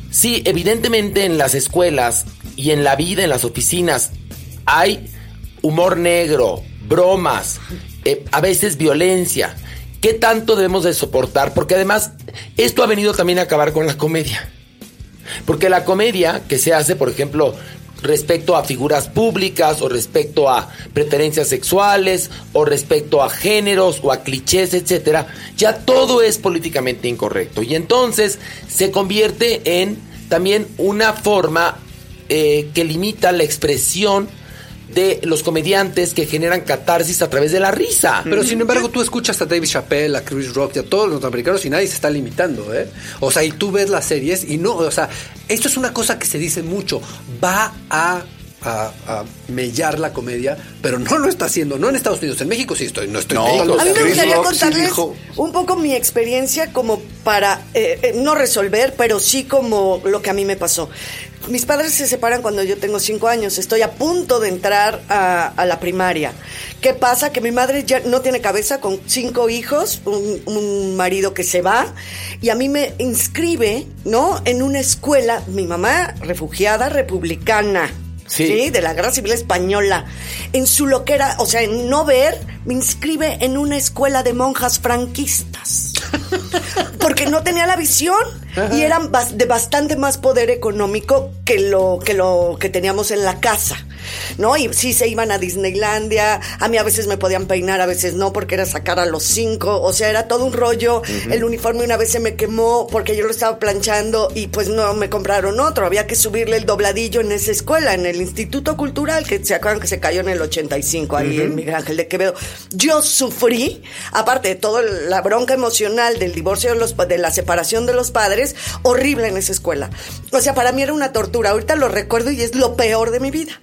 sí, evidentemente en las escuelas y en la vida, en las oficinas, hay humor negro, bromas, eh, a veces violencia. ¿Qué tanto debemos de soportar? Porque además, esto ha venido también a acabar con la comedia. Porque la comedia que se hace, por ejemplo, respecto a figuras públicas o respecto a preferencias sexuales o respecto a géneros o a clichés, etcétera, ya todo es políticamente incorrecto. Y entonces se convierte en también una forma eh, que limita la expresión de los comediantes que generan catarsis a través de la risa. Pero sin embargo, tú escuchas a David Chappelle, a Chris Rock y a todos los norteamericanos y nadie se está limitando, ¿eh? O sea, y tú ves las series y no, o sea, esto es una cosa que se dice mucho, va a a, a mellar la comedia, pero no lo está haciendo, no en Estados Unidos, en México sí estoy, no estoy No, en México. A mí me gustaría contarles dijo- un poco mi experiencia como para eh, eh, no resolver, pero sí como lo que a mí me pasó. Mis padres se separan cuando yo tengo cinco años. Estoy a punto de entrar a, a la primaria. ¿Qué pasa? Que mi madre ya no tiene cabeza con cinco hijos, un, un marido que se va, y a mí me inscribe, ¿no? En una escuela, mi mamá refugiada republicana. Sí. ¿sí? de la Guerra Civil Española, en su loquera, o sea, en no ver, me inscribe en una escuela de monjas franquistas. <laughs> Porque no tenía la visión y eran de bastante más poder económico que lo que lo que teníamos en la casa. ¿No? Y sí se iban a Disneylandia, a mí a veces me podían peinar, a veces no, porque era sacar a los cinco, o sea, era todo un rollo. El uniforme una vez se me quemó porque yo lo estaba planchando y pues no me compraron otro, había que subirle el dobladillo en esa escuela, en el Instituto Cultural, que se acuerdan que se cayó en el 85, ahí en Miguel Ángel de Quevedo. Yo sufrí, aparte de toda la bronca emocional del divorcio de, los, de la separación de los padres, horrible en esa escuela. O sea, para mí era una tortura, ahorita lo recuerdo y es lo peor de mi vida.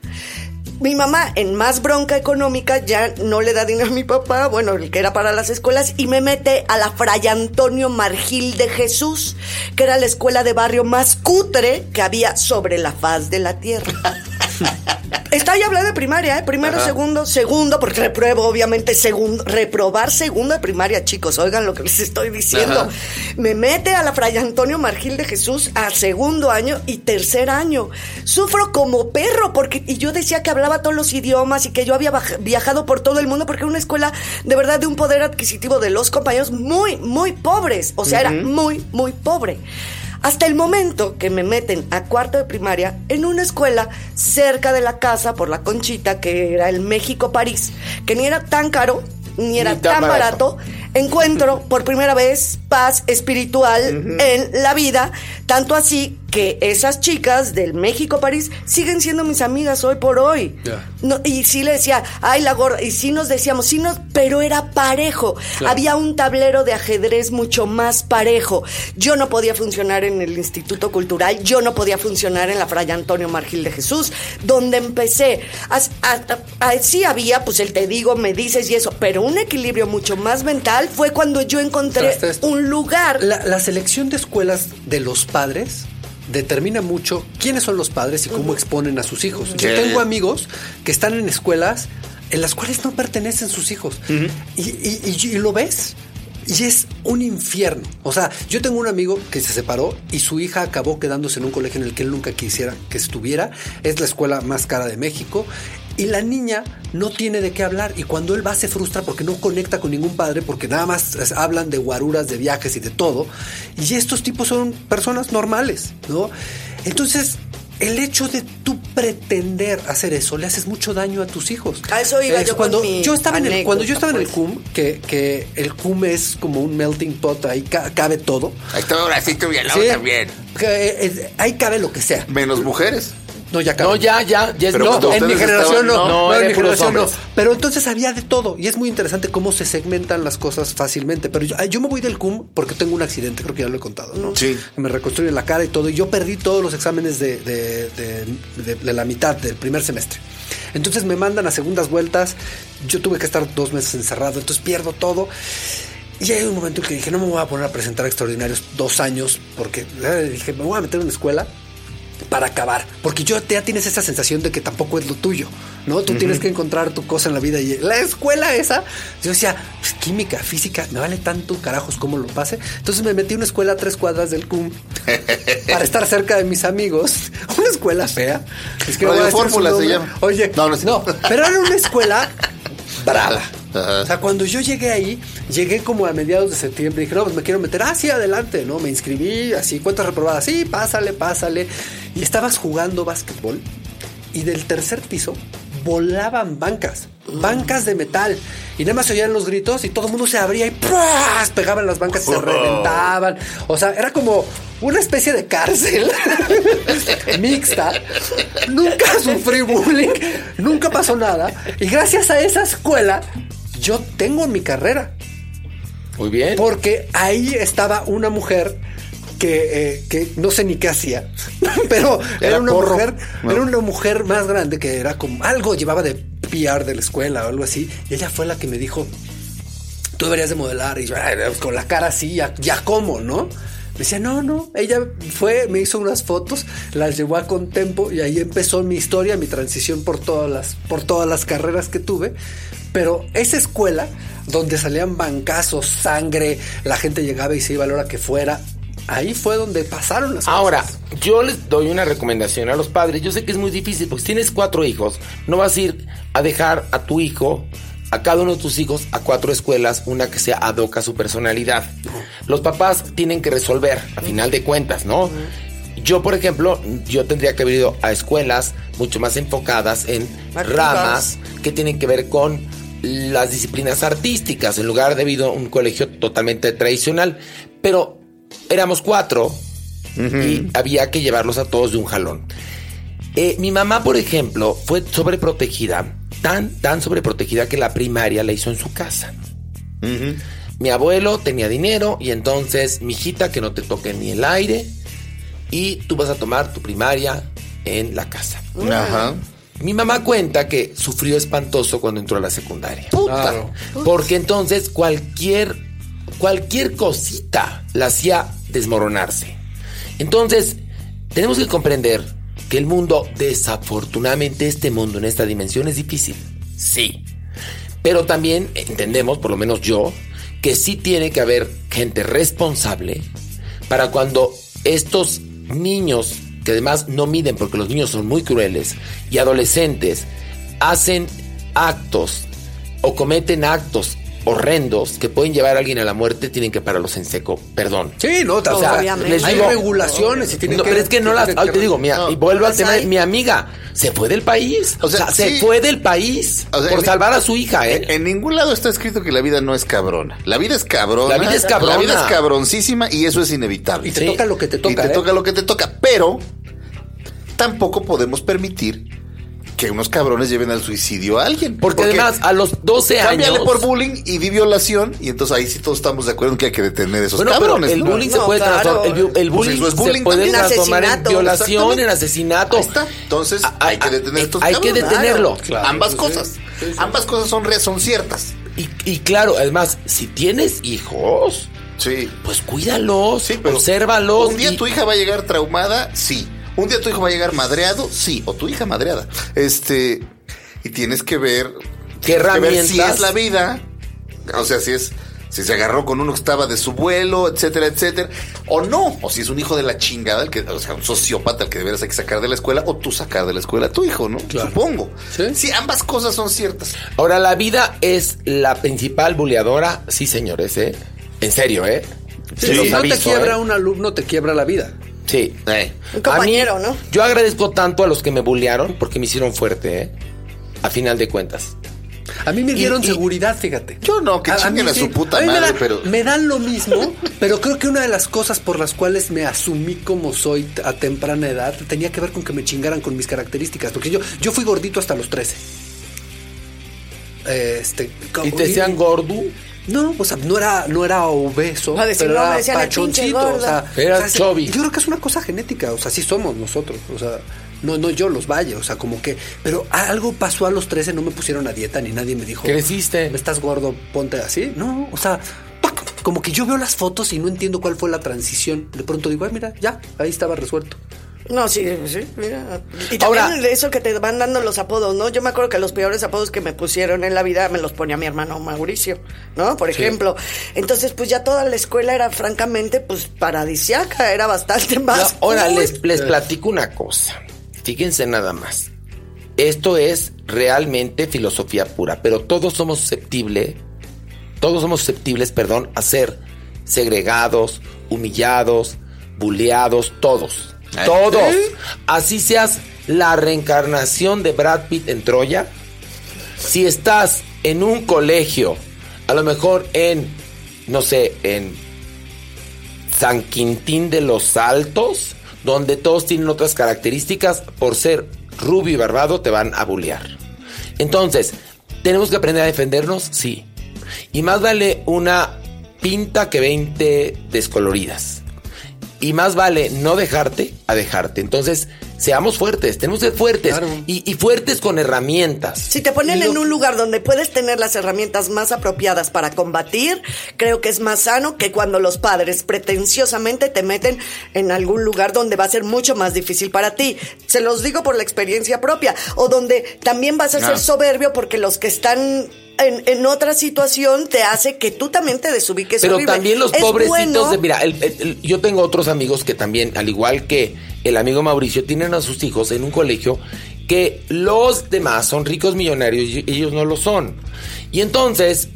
Mi mamá, en más bronca económica, ya no le da dinero a mi papá, bueno, el que era para las escuelas, y me mete a la Fray Antonio Margil de Jesús, que era la escuela de barrio más cutre que había sobre la faz de la tierra. <laughs> <laughs> Está ya hablando de primaria, ¿eh? Primero, segundo, segundo, porque repruebo, obviamente, segundo. Reprobar segundo de primaria, chicos. Oigan lo que les estoy diciendo. Ajá. Me mete a la Fray Antonio Margil de Jesús a segundo año y tercer año. Sufro como perro, porque. Y yo decía que hablaba todos los idiomas y que yo había viajado por todo el mundo, porque era una escuela de verdad de un poder adquisitivo de los compañeros muy, muy pobres. O sea, era muy, muy pobre. Hasta el momento que me meten a cuarto de primaria en una escuela cerca de la casa por la Conchita, que era el México París, que ni era tan caro ni era Ni tan tan barato. barato, encuentro por primera vez paz espiritual en la vida, tanto así que esas chicas del México París siguen siendo mis amigas hoy por hoy. No, y sí le decía, ay la gorda, y sí nos decíamos, sí nos, pero era parejo. Claro. Había un tablero de ajedrez mucho más parejo. Yo no podía funcionar en el Instituto Cultural, yo no podía funcionar en la Fray Antonio Margil de Jesús, donde empecé. A, a- a- a- sí había, pues el te digo, me dices y eso, pero un equilibrio mucho más mental fue cuando yo encontré un lugar. La, la selección de escuelas de los padres determina mucho quiénes son los padres y cómo exponen a sus hijos. Yo tengo amigos que están en escuelas en las cuales no pertenecen sus hijos. y, y- y- y lo ves. Y es un infierno. O sea, yo tengo un amigo que se separó y su hija acabó quedándose en un colegio en el que él nunca quisiera que estuviera. Es la escuela más cara de México. Y la niña no tiene de qué hablar. Y cuando él va se frustra porque no conecta con ningún padre, porque nada más hablan de guaruras, de viajes y de todo. Y estos tipos son personas normales, ¿no? Entonces, el hecho de tú pretender hacer eso le haces mucho daño a tus hijos. A eso iba Es yo con cuando mi yo estaba en el, cuando yo estaba en el CUM, que, que el CUM es como un melting pot, ahí ca- cabe todo. Ahí está Horacito Villalobos Sí, también. que, eh, ahí cabe lo que sea. Menos mujeres. No, ya cabe. No, ya, ya, ya es Pero No, en mi generación no, estaban- no, no, en mi generación no. Pero entonces había de todo y es muy interesante cómo se segmentan las cosas fácilmente. Pero yo, yo me voy del CUM porque tengo un accidente, creo que ya lo he contado, ¿no? Sí. Me reconstruyen la cara y todo y yo perdí todos los exámenes de, de- de- de- de la mitad del primer semestre. Entonces me mandan a segundas vueltas, yo tuve que estar dos meses encerrado, entonces pierdo todo. Y hay un momento en que dije, no me voy a poner a presentar extraordinarios dos años, porque eh, dije, me voy a meter en una escuela para acabar. Porque yo ya tienes esa sensación de que tampoco es lo tuyo, ¿no? Tú tienes que encontrar tu cosa en la vida. Y la escuela esa, yo decía, pues, química, física, me vale tanto carajos como lo pase. Entonces me metí a una escuela a tres cuadras del CUM <laughs> para estar cerca de mis amigos. <laughs> Una escuela fea. Es voy a decir su Fórmula se llama. Oye, No, no, no no, pero era una escuela brava. Ajá. O sea, cuando yo llegué ahí, llegué como a mediados de septiembre. Dije, no, pues me quiero meter. Ah, sí, adelante, ¿no? Me inscribí, así, cuentas reprobadas. Sí, pásale, pásale. Y estabas jugando básquetbol. Y del tercer piso volaban bancas, bancas de metal. Y nada más se oían los gritos y todo el mundo se abría y ¡pras! pegaban las bancas y se <laughs> reventaban. O sea, era como una especie de cárcel <laughs> mixta. Nunca sufrí bullying, nunca pasó nada. Y gracias a esa escuela, yo tengo mi carrera. Muy bien. Porque ahí estaba una mujer que, eh, que no sé ni qué hacía, <laughs> pero era, Era una porro. mujer, No. era una mujer más grande que era como algo llevaba de PR de la escuela o algo así, y ella fue la que me dijo, tú deberías de modelar y yo "Ay, con la cara así, ya, ya cómo, ¿no? Me decía, no, no, ella fue, me hizo unas fotos, las llevó a Contempo y ahí empezó mi historia, mi transición por todas las, por todas las carreras que tuve. Pero esa escuela donde salían bancazos, sangre, la gente llegaba y se iba a la hora que fuera, ahí fue donde pasaron las Ahora, cosas. yo les doy una recomendación a los padres. Yo sé que es muy difícil porque si tienes cuatro hijos, no vas a ir a dejar a tu hijo, a cada uno de tus hijos, a cuatro escuelas, una que sea ad hoc a su personalidad. Los papás tienen que resolver, a final de cuentas, ¿no? Yo, por ejemplo, yo tendría que haber ido a escuelas mucho más enfocadas en ramas que tienen que ver con las disciplinas artísticas, en lugar de haber ido a un colegio totalmente tradicional. Pero éramos cuatro y había que llevarlos a todos de un jalón. Eh, mi mamá, por ejemplo, fue sobreprotegida, tan, tan sobreprotegida que la primaria la hizo en su casa. Mi abuelo tenía dinero y entonces, mi hijita, que no te toque ni el aire y tú vas a tomar tu primaria en la casa. Ajá. Mi mamá cuenta que sufrió espantoso cuando entró a la secundaria. Claro. Porque entonces cualquier, cualquier cosita la hacía desmoronarse. Entonces, tenemos que comprender que el mundo, desafortunadamente, este mundo en esta dimensión es difícil. Sí. Pero también entendemos, por lo menos yo, que sí tiene que haber gente responsable para cuando estos niños, que además no miden porque los niños son muy crueles, y adolescentes hacen actos o cometen actos horrendos que pueden llevar a alguien a la muerte, tienen que pararlos en seco. Perdón. Sí, no, o sea, hay regulaciones y tienen No, que pero es que no las. que- te digo, mira, No. y vuelvo al Pues tema hay- mi amiga. Se fue del país. O O sea, se fue del país O sea, por en- salvar a su hija, ¿eh? En ningún lado está escrito que la vida no es cabrona. La vida es cabrona. La vida es cabrona. La vida es cabroncísima y eso es inevitable. Y te Sí. toca lo que te Y toca. te ¿eh? toca lo que te toca. Pero tampoco podemos permitir que unos cabrones lleven al suicidio a alguien. Porque, además, a los 12 Cámbiale años. por bullying y di violación. Y entonces ahí sí todos estamos de acuerdo en que hay que detener esos Bueno, cabrones. el ¿no? bullying se No, puede claro. transformar. El, Pues bullying es se puede transformar en violación, en asesinato. Ahí está. Entonces Ah, hay que detener a estos hay que detenerlo. Claro, Ambas cosas. sí, sí. Ambas cosas son, son ciertas. Y, y claro, además, si tienes hijos, Sí. pues cuídalos, Sí, pero obsérvalos. Un día y- tu hija va a llegar traumada, sí. Un día tu hijo va a llegar madreado, sí. O tu hija madreada. Este. Y tienes que ver. ¿Qué que ver si herramientas? es la vida. O sea, si es. Si se agarró con uno que estaba de su vuelo, etcétera, etcétera. O no. O si es un hijo de la chingada, el que, o sea, un sociópata al que deberías hay que sacar de la escuela. O tú sacar de la escuela a tu hijo, ¿no? Claro. Supongo. Sí. sí, ambas cosas son ciertas. Ahora, la vida es la principal buleadora. Sí, señores, ¿eh? En serio, ¿eh? Sí, si no te quiebra ¿eh? un alumno, te quiebra la vida. Sí. Eh. Un compañero, mí, ¿no? Yo agradezco tanto a los que me bullearon porque me hicieron fuerte, ¿eh? A final de cuentas. A mí me dieron y- seguridad, fíjate. Yo no, que chinguen mí a su puta A mí me madre, da- pero- Me dan lo mismo, <laughs> pero creo que una de las cosas por las cuales me asumí como soy a temprana edad tenía que ver con que me chingaran con mis características. Porque yo, yo fui gordito hasta los 13. Este, ¿Y te decían gordo? No, o sea, no era, no era obeso, Va a decir, pero no, era pachoncito. O sea, Era o sea, sí, chubby. Yo creo que es una cosa genética, o sea, sí somos nosotros, o sea, no, no yo los valle, o sea, como que, pero algo pasó a los 13, no me pusieron a dieta ni nadie me dijo, Creciste. ¿me estás gordo? Ponte así. No, o sea, como que yo veo las fotos y no entiendo cuál fue la transición. De pronto digo, ay, mira, ya, ahí estaba resuelto. No, sí, sí, mira. Y también Ahora- de eso que te van dando los apodos, ¿no? Yo me acuerdo que los peores apodos que me pusieron en la vida me los ponía mi hermano Mauricio, ¿no? Por ejemplo. Entonces, pues ya toda la escuela era francamente, pues paradisiaca, era bastante más. Ahora cool. les, les platico una cosa. Fíjense nada más. Esto es realmente filosofía pura, pero todos somos susceptibles, todos somos susceptibles, perdón, a ser segregados, humillados, buleados, todos. ¿Ah, Todos. sí? Así seas la reencarnación de Brad Pitt en Troya. Si estás en un colegio, a lo mejor en, no sé, en San Quintín de los Altos, donde todos tienen otras características, por ser rubio y barbado te van a bullear. Entonces, ¿tenemos que aprender a defendernos? Sí. Y más vale una pinta que 20 descoloridas. Y más vale no dejarte a dejarte. Entonces, seamos fuertes, tenemos que ser fuertes. Claro. Y, y fuertes con herramientas. Si te ponen lo- en un lugar donde puedes tener las herramientas más apropiadas para combatir, creo que es más sano que cuando los padres pretenciosamente te meten en algún lugar donde va a ser mucho más difícil para ti. Se los digo por la experiencia propia. O donde también vas a ser soberbio porque los que están en, en otra situación te hace que tú también te desubiques. Pero horrible. también los Es pobrecitos bueno- de, mira, el- el- el- yo tengo otros amigos que también, al igual que el amigo Mauricio, tienen a sus hijos en un colegio que los demás son ricos millonarios y ellos no lo son. Y entonces,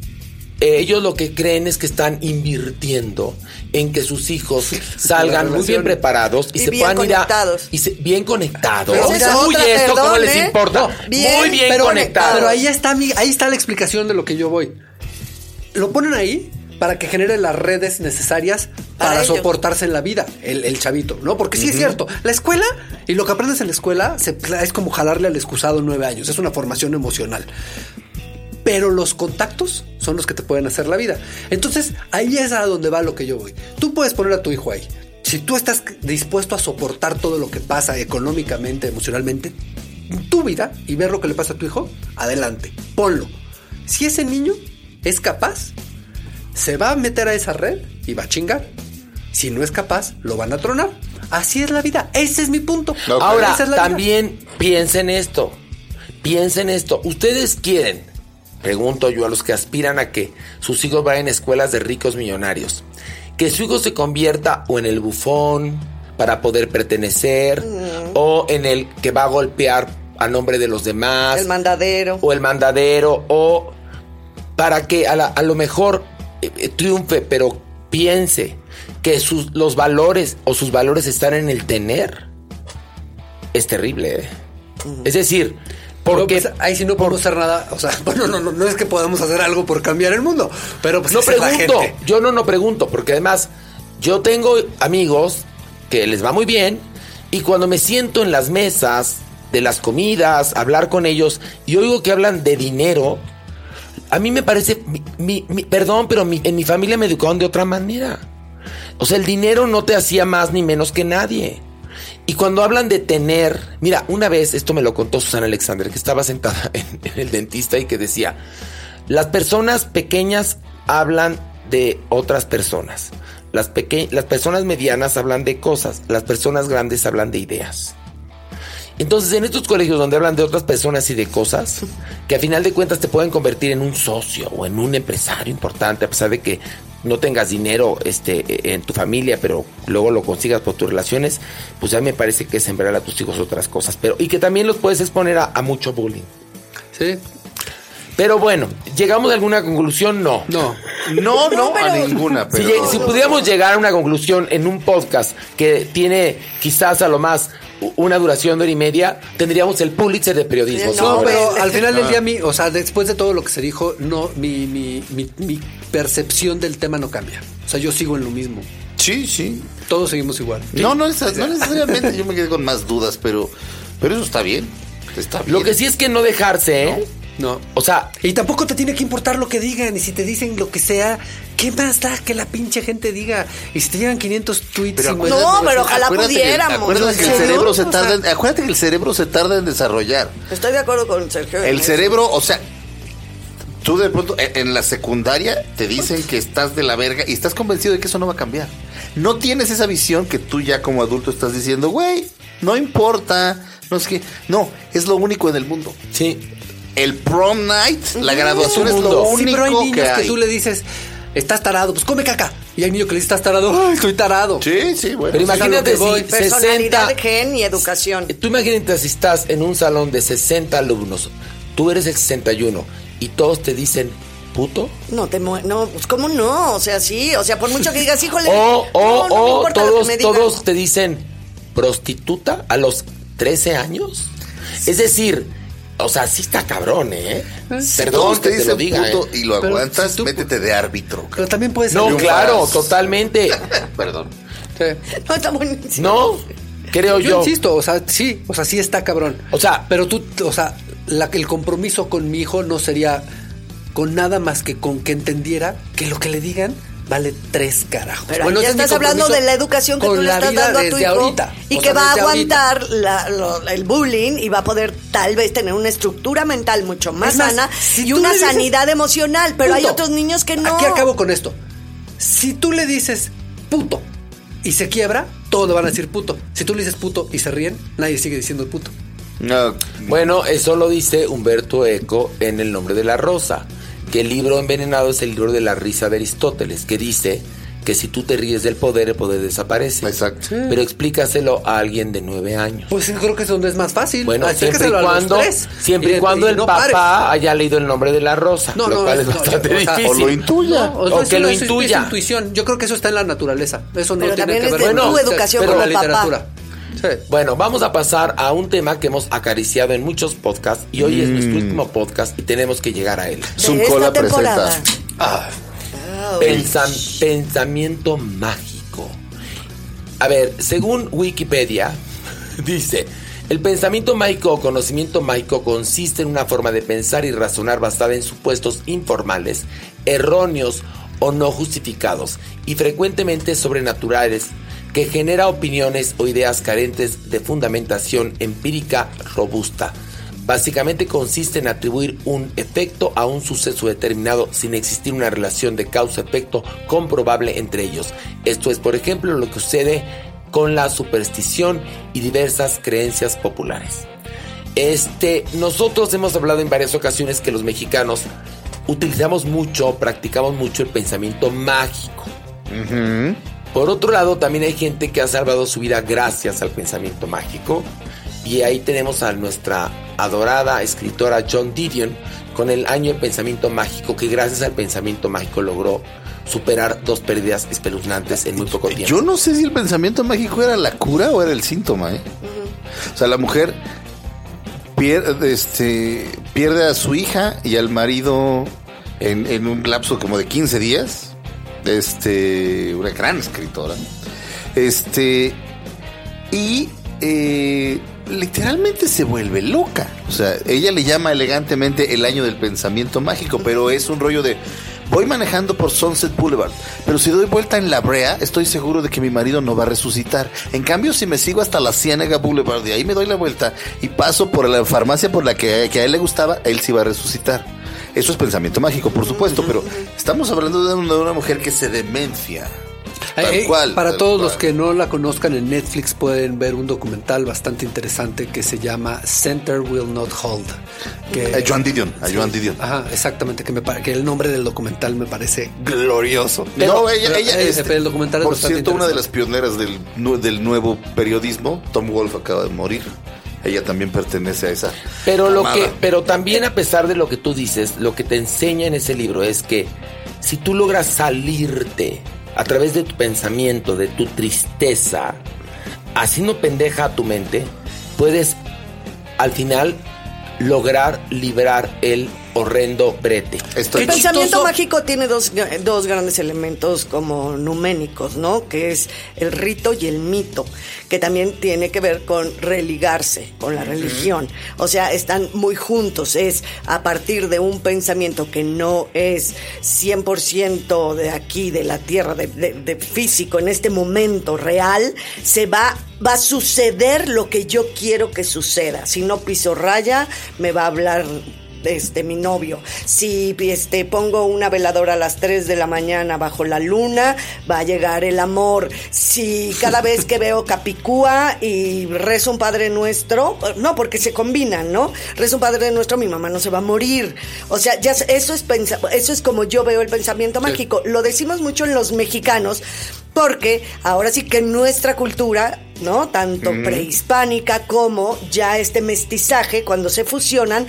ellos lo que creen es que están invirtiendo en que sus hijos salgan muy bien preparados y, Y se bien puedan ir a conectados. y se- bien conectados. Pero Uy, esa esto, otra, ¿cómo les ¿eh? importa? No, bien, muy bien pero- conectados. Pero ahí está, mi- ahí está la explicación de lo que yo voy. Lo ponen ahí para que genere las redes necesarias Para soportarse en la vida, el, el chavito, ¿no? Porque sí es cierto, la escuela y lo que aprendes en la escuela se- es como jalarle al excusado nueve años, es una formación emocional. Pero los contactos son los que te pueden hacer la vida. Entonces, ahí es a donde va lo que yo voy. Tú puedes poner a tu hijo ahí. Si tú estás dispuesto a soportar todo lo que pasa económicamente, emocionalmente, en tu vida y ver lo que le pasa a tu hijo, adelante, ponlo. Si ese niño es capaz, se va a meter a esa red y va a chingar. Si no es capaz, lo van a tronar. Así es la vida. Ese es mi punto. No, Ahora, es la vida. también piensen esto. Piensen esto. Ustedes quieren, pregunto yo a los que aspiran a que sus hijos vayan a escuelas de ricos millonarios, que su hijo se convierta o en el bufón para poder pertenecer, o en el que va a golpear a nombre de los demás, El mandadero. o el mandadero, o para que a, la- a lo mejor eh, eh, triunfe, pero piense que sus, los valores o sus valores están en el tener. Es terrible, ¿eh? Es decir, Porque pues, ahí sí no podemos hacer nada. O sea, <laughs> bueno, no, no, no es que podamos hacer algo por cambiar el mundo. Pero pues no pregunto, yo no no pregunto, porque además yo tengo amigos que les va muy bien y cuando me siento en las mesas de las comidas, hablar con ellos y oigo que hablan de dinero, a mí me parece, mi- mi- mi- perdón, pero mi- en mi familia me educaron de otra manera. O sea, el dinero no te hacía más ni menos que nadie. Y cuando hablan de tener, mira, una vez, esto me lo contó Susana Alexander, que estaba sentada <laughs> en, el dentista y que decía, las personas pequeñas hablan de otras personas. Las, peque- las personas medianas hablan de cosas. Las personas grandes hablan de ideas. Entonces, en estos colegios donde hablan de otras personas y de cosas, que a final de cuentas te pueden convertir en un socio o en un empresario importante, a pesar de que no tengas dinero este, en tu familia, pero luego lo consigas por tus relaciones, pues ya me parece que es sembrar a tus hijos otras cosas. Pero, y que también los puedes exponer a, a mucho bullying. Sí. Pero bueno, ¿llegamos a alguna conclusión? No. No. No, no, No, pero- a ninguna, Si, pero. lleg- si pudiéramos llegar a una conclusión en un podcast que tiene quizás a lo más una duración de hora y media, tendríamos el Pulitzer de periodismo. No, pero al final del día, mi, o sea, después de todo lo que se dijo, no, mi, mi, mi, mi percepción del tema no cambia. O sea, yo sigo en lo mismo. Sí, sí. Todos seguimos igual. No, no, no necesariamente. Yo me quedé con más dudas, pero, pero eso está bien. Está bien. Lo que sí es que no dejarse, ¿eh? No. O sea, Y tampoco te tiene que importar lo que digan. Y si te dicen lo que sea, ¿qué más da que la pinche gente diga? Y si te llegan 500 tweets Pero y acuérdate- No, pero ojalá acuérdate que- pudiéramos. acuérdate que el cerebro se tarda en, acuérdate que el cerebro se tarda en desarrollar. Estoy de acuerdo con Sergio. El eso. cerebro, o sea, tú de pronto en, en la secundaria te dicen que estás de la verga y estás convencido de que eso no va a cambiar. No tienes esa visión que tú ya como adulto estás diciendo, güey, no importa, no es que, no, es lo único en el mundo. sí. El prom night, la graduación es mundo. lo Sí, único pero hay niños que que, tú le dices, estás tarado, pues come caca. Y hay niño que le dice, estás tarado, <laughs> ay, estoy tarado. Sí, sí, bueno. Pero imagínate voy. si Personalidad, 60... gen y educación. Tú imagínate si estás en un salón de 60 alumnos, tú eres el 61 y todos te dicen puto. No te mue- no, pues cómo no, o sea, sí, o sea, por mucho que digas, <laughs> híjole, O, o, no, no me o importa lo que todos, me todos te dicen prostituta a los 13 años. Es decir, o sea, sí está cabrón, ¿eh? Perdón Todos que te te lo diga, puto ¿eh? y lo Pero aguantas, si tú- métete de árbitro. Pero también puede ser. No, claro, totalmente. <laughs> Perdón. Sí. No, está buenísimo. No, creo Yo, yo. insisto, o sea, sí, o sea, sí está cabrón. O sea- pero tú, o sea, la, el compromiso con mi hijo no sería con nada más que con que entendiera que lo que le digan vale tres carajos. Pero Bueno, ya estás hablando de la educación que con tú le la estás vida dando a tu hijo ahorita. y O que sea, va a aguantar la- lo- el bullying y va a poder tal vez tener una estructura mental mucho más, sana si y una dices- sanidad emocional. Pero hay otros niños que no. Aquí acabo con esto. Si tú le dices puto y se quiebra, todos le van a decir puto. Si tú le dices puto y se ríen, nadie sigue diciendo puto. No, Bueno, eso lo dice Humberto Eco en El nombre de la rosa, que el libro envenenado es el libro de la risa de Aristóteles, que dice que si tú te ríes del poder, el poder desaparece. Exacto. Pero explícaselo a alguien de nueve años. Pues creo que es donde es más fácil. Bueno, siempre y cuando, tres. siempre y, cuando el no papá pares. haya leído el nombre de la rosa, No, lo no, cual es no, bastante o sea, difícil. o lo intuya. No, O que lo es intuya. intuición. Yo creo que eso está en la naturaleza. Eso no Pero tiene que ver con tu educación con la como papá. Sí. Bueno, vamos a pasar a un tema que hemos acariciado en muchos podcasts y hoy es Mm. nuestro último podcast y tenemos que llegar a él. de Zoom esta Cola temporada. presenta. Ah, Pensa- pensamiento mágico. A ver, según Wikipedia, <laughs> dice, el pensamiento mágico o conocimiento mágico consiste en una forma de pensar y razonar basada en supuestos informales, erróneos o no justificados y frecuentemente sobrenaturales que genera opiniones o ideas carentes de fundamentación empírica robusta. Básicamente consiste en atribuir un efecto a un suceso determinado sin existir una relación de causa-efecto comprobable entre ellos. Esto es, por ejemplo, lo que sucede con la superstición y diversas creencias populares. Este, nosotros hemos hablado en varias ocasiones que los mexicanos utilizamos mucho, practicamos mucho el pensamiento mágico. Por otro lado, también hay gente que ha salvado su vida gracias al pensamiento mágico. Y ahí tenemos a nuestra adorada escritora John Didion con el año de pensamiento mágico que gracias al pensamiento mágico logró superar dos pérdidas espeluznantes en muy poco tiempo. Yo no sé si el pensamiento mágico era la cura o era el síntoma, ¿eh? O sea, la mujer pierde, este, pierde a su hija y al marido en, en un lapso como de 15 días. Este, una gran escritora. Este, y eh, literalmente se vuelve loca. O sea, ella le llama elegantemente el año del pensamiento mágico, pero es un rollo de voy manejando por Sunset Boulevard, pero si doy vuelta en la brea, estoy seguro de que mi marido no va a resucitar. En cambio, si me sigo hasta la Ciénaga Boulevard y ahí me doy la vuelta y paso por la farmacia por la que, que a él le gustaba, él sí va a resucitar. Eso es pensamiento mágico, por supuesto, pero estamos hablando de una, de una mujer que se demencia. Tal Eh, eh, cual, para tal todos cual. los que no la conozcan en Netflix pueden ver un documental bastante interesante que se llama Center Will Not Hold. Que, A Joan Didion, a Joan Didion. Ajá, exactamente, que, me, que el nombre del documental me parece glorioso. Pero- no, ella, pero, ella eh, este, pero el documental es por cierto, una de las pioneras del, del nuevo periodismo, Tom Wolfe acaba de morir. Ella también pertenece a esa. Pero lo que, pero también a pesar de lo que tú dices, lo que te enseña en ese libro es que si tú logras salirte a través de tu pensamiento, de tu tristeza, haciendo pendeja a tu mente, puedes al final lograr liberar el horrendo brete. Estoy El pensamiento chistoso. mágico tiene dos, dos grandes elementos como numénicos, ¿no? Que es el rito y el mito, que también tiene que ver con religarse con la religión. O sea, están muy juntos. Es a partir de un pensamiento que no es 100% de aquí, de la tierra, de, de- de físico, en este momento real, se va, va a suceder lo que yo quiero que suceda. Si no piso raya, me va a hablar este mi novio. Si este pongo una veladora a las 3 de la mañana bajo la luna, va a llegar el amor. Si cada vez que veo Capicúa y rezo un Padre Nuestro, no, porque se combinan, ¿no? Rezo un Padre Nuestro, mi mamá no se va a morir. O sea, ya eso es eso es como yo veo el pensamiento mágico. Lo decimos mucho en los mexicanos porque ahora sí que nuestra cultura ¿no? Tanto prehispánica como ya este mestizaje, cuando se fusionan,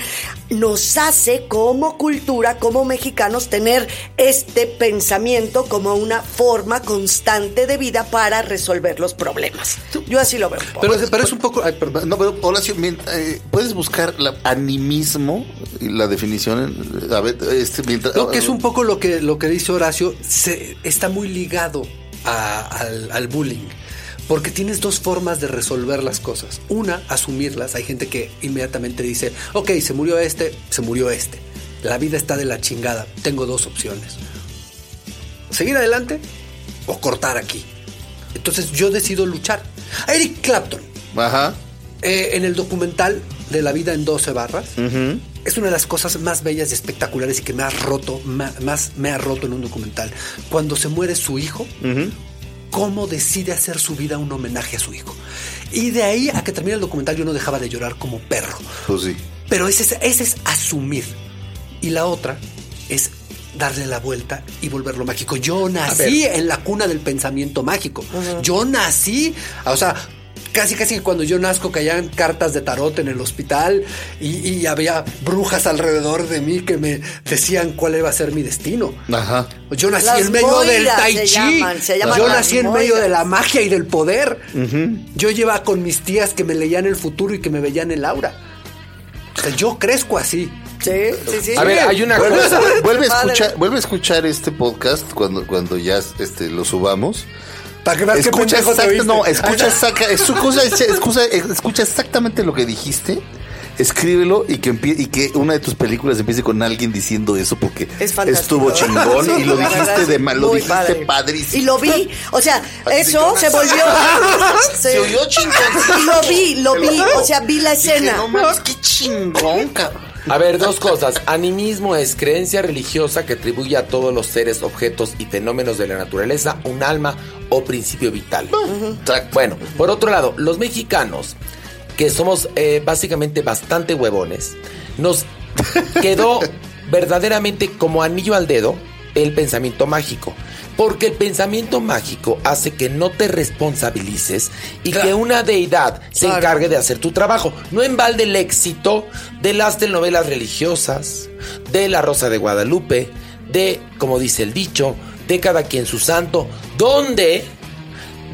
nos hace como cultura, como mexicanos, tener este pensamiento como una forma constante de vida para resolver los problemas. Yo así lo veo. un poco. Pero, pero es un poco... ay, perdón. No, pero Horacio, eh, puedes buscar la animismo, y la definición. A ver, este, mientras. No, que es un poco lo que, lo que dice Horacio, se, está muy ligado a- al, al bullying. Porque tienes dos formas de resolver las cosas. Una, asumirlas. Hay gente que inmediatamente dice, ok, se murió este, se murió este. La vida está de la chingada. Tengo dos opciones. seguir adelante o cortar aquí. Entonces yo decido luchar. Eric Clapton, Ajá. eh, en el documental de La vida en 12 barras, es una de las cosas más bellas y espectaculares y que me ha roto, más me ha roto en un documental. Cuando se muere su hijo, cómo decide hacer su vida un homenaje a su hijo. Y de ahí a que termine el documental yo no dejaba de llorar como perro. Pues sí. Pero ese es, ese es asumir. Y la otra es darle la vuelta y volverlo mágico. Yo nací en la cuna del pensamiento mágico. Yo nací, o sea, casi casi cuando yo nazco caían cartas de tarot en el hospital y, y había brujas alrededor de mí que me decían cuál iba a ser mi destino. Ajá. Yo nací Las en medio del tai se chi. llaman, se llaman Yo nací en medio de la magia y del poder. Yo llevaba con mis tías que me leían el futuro y que me veían el aura. O sea, yo crezco así. Sí, sí, sí. A ver, hay una Vuelve, cosa. <laughs> vuelve a escuchar, vuelve a escuchar este podcast cuando, cuando ya este, lo subamos. Para que veas qué Escucha, te viste. no, escucha, saca- escucha, escucha, escucha exactamente lo que dijiste. Escríbelo y que empie- y que una de tus películas empiece con alguien diciendo eso porque Es estuvo chingón y lo dijiste de mal, lo dijiste padre. padrísimo. Y lo vi, o sea, eso <laughs> <laughs> se volvió. Se Sí. oyó chingón. Y lo vi, lo vi, o sea, vi la Dije, escena. no mames, qué chingón, cabrón. A ver, dos cosas. Animismo es creencia religiosa que atribuye a todos los seres, objetos y fenómenos de la naturaleza un alma o principio vital. Bueno, por otro lado, los mexicanos, que somos eh, básicamente bastante huevones, nos quedó <laughs> verdaderamente como anillo al dedo el pensamiento mágico. Porque el pensamiento mágico hace que no te responsabilices y que una deidad se Claro. encargue de hacer tu trabajo. No en balde el éxito de las telenovelas religiosas, de La Rosa de Guadalupe, de, como dice el dicho, de cada quien su santo, donde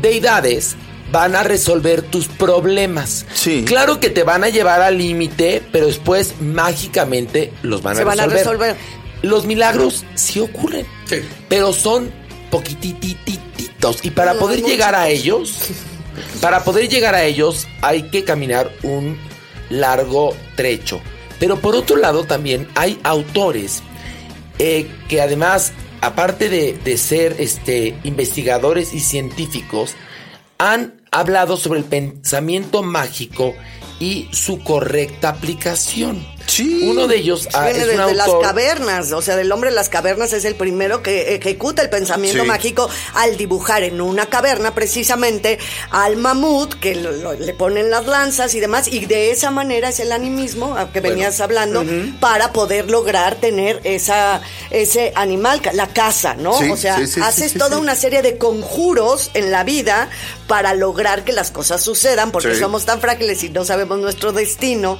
deidades van a resolver tus problemas. Sí. Claro que te van a llevar al límite, pero después mágicamente los van, Se a, van a resolver. resolver. Los milagros sí ocurren, Sí. pero son poquitititos y para poder llegar a ellos, <laughs> para poder llegar a ellos hay que caminar un largo trecho. Pero por otro lado también hay autores eh, que además, aparte de, de ser este, investigadores y científicos, han hablado sobre el pensamiento mágico y su correcta aplicación. Sí. Uno de ellos ah, Viene desde las cavernas, o sea, del hombre de las cavernas es el primero que ejecuta el pensamiento Sí. mágico al dibujar en una caverna precisamente al mamut que lo- lo- le ponen las lanzas y demás y de esa manera es el animismo que venías hablando para poder lograr tener esa ese animal, la casa, ¿no? Sí, o sea, sí, haces toda una serie de conjuros en la vida para lograr que las cosas sucedan porque somos tan frágiles y no sabemos nuestro destino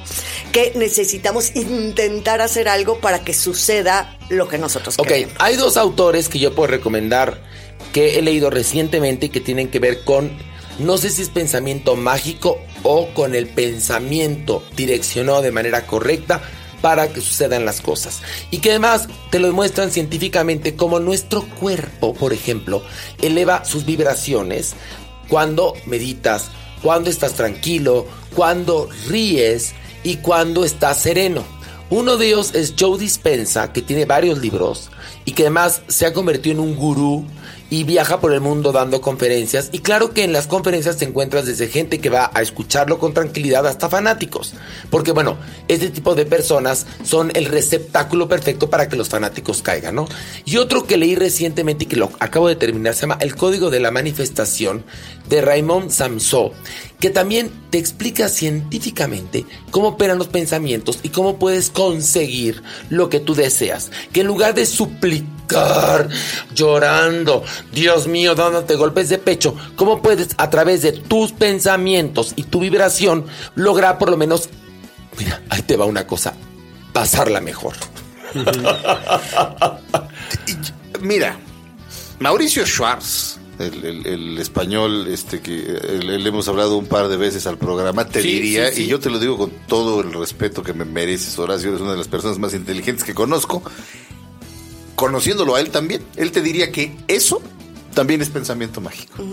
que necesitamos intentar hacer algo para que suceda lo que nosotros Ok, queremos. hay dos autores que yo puedo recomendar que he leído recientemente y que tienen que ver con, no sé si es pensamiento mágico o con el pensamiento direccionado de manera correcta para que sucedan las cosas. Y que además te lo demuestran científicamente como nuestro cuerpo, por ejemplo, eleva sus vibraciones cuando meditas, cuando estás tranquilo, cuando ríes y cuando estás sereno. Uno de ellos es Joe Dispensa, que tiene varios libros y que además se ha convertido en un gurú y viaja por el mundo dando conferencias. Y claro que en las conferencias te encuentras desde gente que va a escucharlo con tranquilidad hasta fanáticos. Porque bueno, este tipo de personas son el receptáculo perfecto para que los fanáticos caigan, ¿no? Y otro que leí recientemente y que lo acabo de terminar se llama El Código de la Manifestación de Raymond Samso, que también te explica científicamente cómo operan los pensamientos y cómo puedes conseguir lo que tú deseas. Que en lugar de suplicar, llorando, Dios mío, dándote golpes de pecho, cómo puedes a través de tus pensamientos y tu vibración lograr por lo menos, mira, ahí te va una cosa, pasarla mejor. <laughs> Mira, Mauricio Schwartz, el, el- el español este que le hemos hablado un par de veces al programa, te Sí, diría, sí, sí. y yo te lo digo con todo el respeto que me mereces, Horacio, eres una de las personas más inteligentes que conozco, conociéndolo a él también, él te diría que eso también es pensamiento mágico.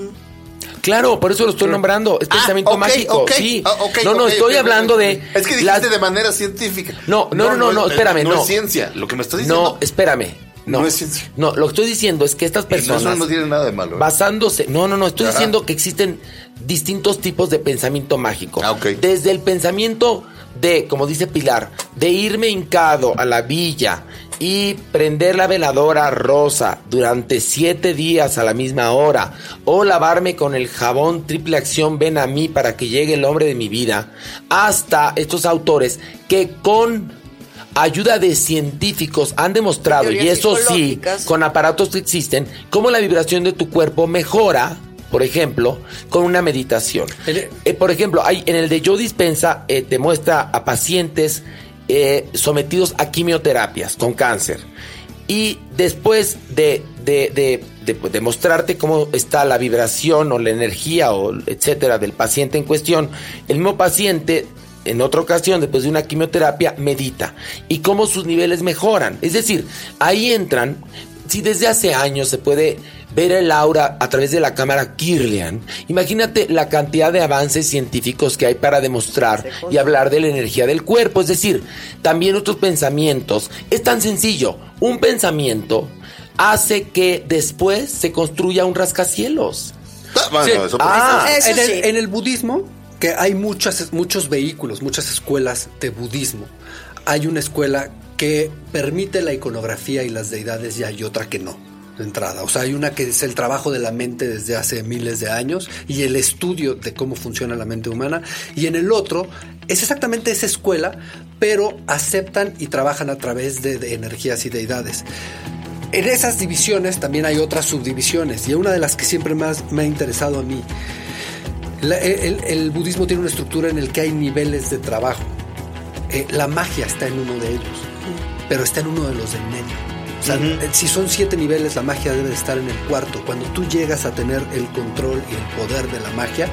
Claro, por eso lo estoy nombrando, es Ah, pensamiento mágico, ok, sí. ah, ok, no, no, estoy hablando de Es que dijiste las- de manera científica. No, no, no, no, no, es- espérame, no. no. es ciencia, lo que me estás diciendo. No, espérame. No es ciencia. No, lo que estoy diciendo es que estas Eso personas. no tiene nada de malo. ¿eh? Basándose, no, no, no, estoy Ajá. diciendo que existen distintos tipos de pensamiento mágico. Ah. Desde el pensamiento de, como dice Pilar, de irme hincado a la villa y prender la veladora rosa durante siete días a la misma hora, o lavarme con el jabón triple acción ven a mí para que llegue el hombre de mi vida, hasta estos autores que con ayuda de científicos han demostrado, y eso sí, con aparatos que existen, cómo la vibración de tu cuerpo mejora, por ejemplo, con una meditación. Eh, por ejemplo, hay, en el de Yo Dispensa eh, te muestra a pacientes eh, sometidos a quimioterapias con cáncer. Y después de, de, de, de- pues, de mostrarte cómo está la vibración o la energía o etcétera del paciente en cuestión, el mismo paciente en otra ocasión, después de una quimioterapia, medita y cómo sus niveles mejoran. Es decir, ahí entran, si desde hace años se puede ver el aura a través de la cámara Kirlian, imagínate la cantidad de avances científicos que hay para demostrar y hablar de la energía del cuerpo. Es decir, también otros pensamientos. Es tan sencillo. Un pensamiento hace que después se construya un rascacielos. Ah, bueno, Sí. eso por- Ah, Eso en, el, sí. en el budismo, que hay muchas, muchos vehículos, muchas escuelas de budismo. Hay una escuela que permite la iconografía y las deidades y hay otra que no, de entrada. O sea, hay una que es el trabajo de la mente desde hace miles de años y el estudio de cómo funciona la mente humana. Y en el otro es exactamente esa escuela, pero aceptan y trabajan a través de, de energías y deidades. En esas divisiones también hay otras subdivisiones y una de las que siempre más me ha interesado a mí la- el, el budismo tiene una estructura en el que hay niveles de trabajo. Eh, la magia está en uno de ellos, pero está en uno de los del medio. O sea, eh, si son siete niveles, la magia debe de estar en el cuarto. Cuando tú llegas a tener el control y el poder de la magia,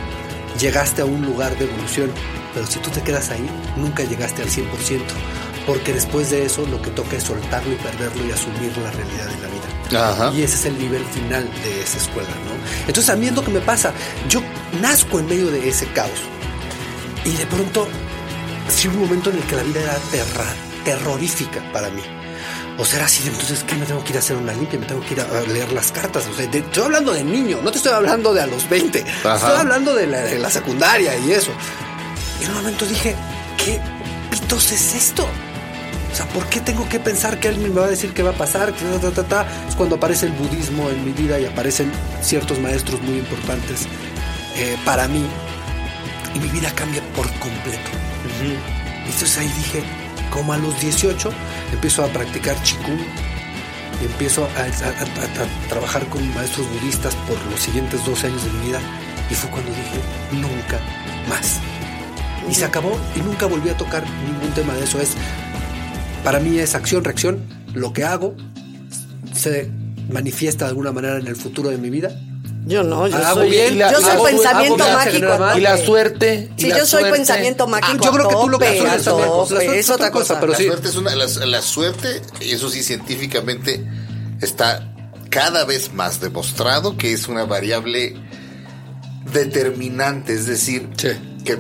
llegaste a un lugar de evolución. Pero si tú te quedas ahí, nunca llegaste al 100%. Porque después de eso, lo que toca es soltarlo y perderlo y asumir la realidad de la vida. Ajá. Y ese es el nivel final de esa escuela, ¿no? Entonces a mí es lo que me pasa. Yo nazco en medio de ese caos. Y de pronto, sí hubo un momento en el que la vida era terra- terrorífica para mí. O sea, era así, de, entonces, ¿qué? Me tengo que ir a hacer una limpia, me tengo que ir a, a leer las cartas. O sea, de- estoy hablando de niño, no te estoy hablando de a los 20. Ajá. Estoy hablando de la, de la secundaria y eso. Y en un momento dije, ¿qué pitos es esto? O sea, ¿por qué tengo que pensar que alguien me va a decir qué va a pasar? Que ta, ta, ta, ta? Es cuando aparece el budismo en mi vida y aparecen ciertos maestros muy importantes eh, para mí. Y mi vida cambia por completo. Entonces ahí dije, como a los 18, empiezo a practicar chikung y empiezo a, a- a- a trabajar con maestros budistas por los siguientes 12 años de mi vida. Y fue cuando dije, nunca más. Y se acabó y nunca volví a tocar ningún tema de eso. Es, para mí es acción, reacción. Lo que hago se manifiesta de alguna manera en el futuro de mi vida. Yo no, yo Hago soy, bien, yo soy hago- pensamiento hago bien, se mágico. Y la suerte. y Sí, la yo soy suerte. pensamiento mágico. yo creo que tú lo también. La suerte Es otra cosa. pero la sí. suerte es una, la, la suerte, y eso sí científicamente está cada vez más demostrado que es una variable determinante, es decir, Sí. que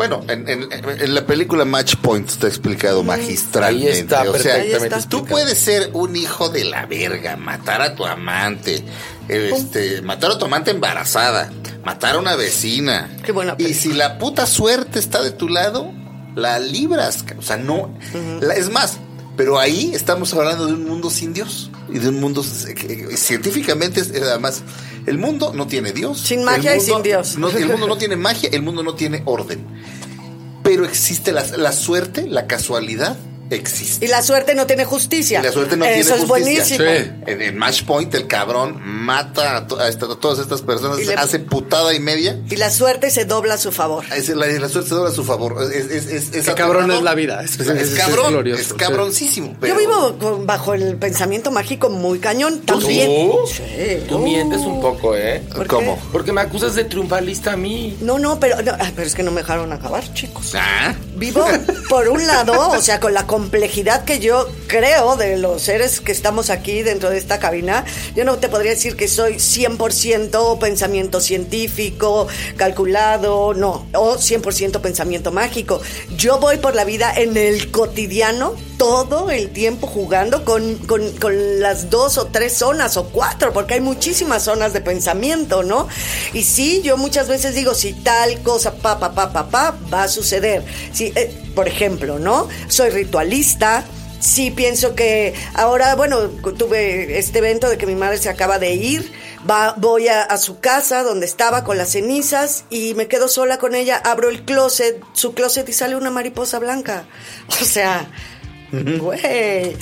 bueno, en, en- en la película Match Point está explicado magistralmente. Ahí está, o sea, perfectamente Ahí está. tú puedes ser un hijo de la verga, matar a tu amante, este, matar a tu amante embarazada, matar a una vecina. Qué buena Y si la puta suerte está de tu lado, la libras. O sea, no. la- es más, pero ahí estamos hablando de un mundo sin Dios. Y de un mundo eh, científicamente, es- además, el mundo no tiene Dios. Sin magia y sin Dios. no- el mundo no <laughs> tiene magia, el mundo no tiene orden. Pero existe la, la suerte, la casualidad, existe. Y la suerte no tiene justicia. Y la suerte no Eso tiene es justicia. buenísimo. Sí. En, en Match Point, el cabrón mata a, to- a esta- a todas estas personas, Y le- hace putada y media. Y la suerte se dobla a su favor. Es- la, la suerte se dobla a su favor. Es, es, es, es Qué cabrón aterrador. es la vida. Es- Es, es es- es cabrón. glorioso, Es sí. cabroncísimo. pero- Yo vivo con- bajo el pensamiento mágico muy cañón también. ¿Tú? Sí. Tú mientes un poco, ¿eh? ¿Por qué? ¿Cómo? Porque me acusas de triunfalista a mí. No, no, pero, no, ah, pero es que no me dejaron acabar, chicos. Ah, Vivo, por un lado, o sea, con la complejidad que yo creo, de los seres que estamos aquí dentro de esta cabina, yo no te podría decir que soy 100% pensamiento científico, calculado, no, o 100% pensamiento mágico. Yo voy por la vida en el cotidiano todo el tiempo jugando con, con, con, las dos o tres zonas o cuatro, porque hay muchísimas zonas de pensamiento, ¿no? Y sí, yo muchas veces digo, si tal cosa, pa, pa, pa, pa, pa, va a suceder. Si, eh, por ejemplo, ¿no? Soy ritualista. Sí, pienso que ahora, bueno, tuve este evento de que mi madre se acaba de ir. Va, voy a, su casa donde estaba con las cenizas y me quedo sola con ella. Abro el closet, su closet y sale una mariposa blanca. <laughs> O sea, Güey.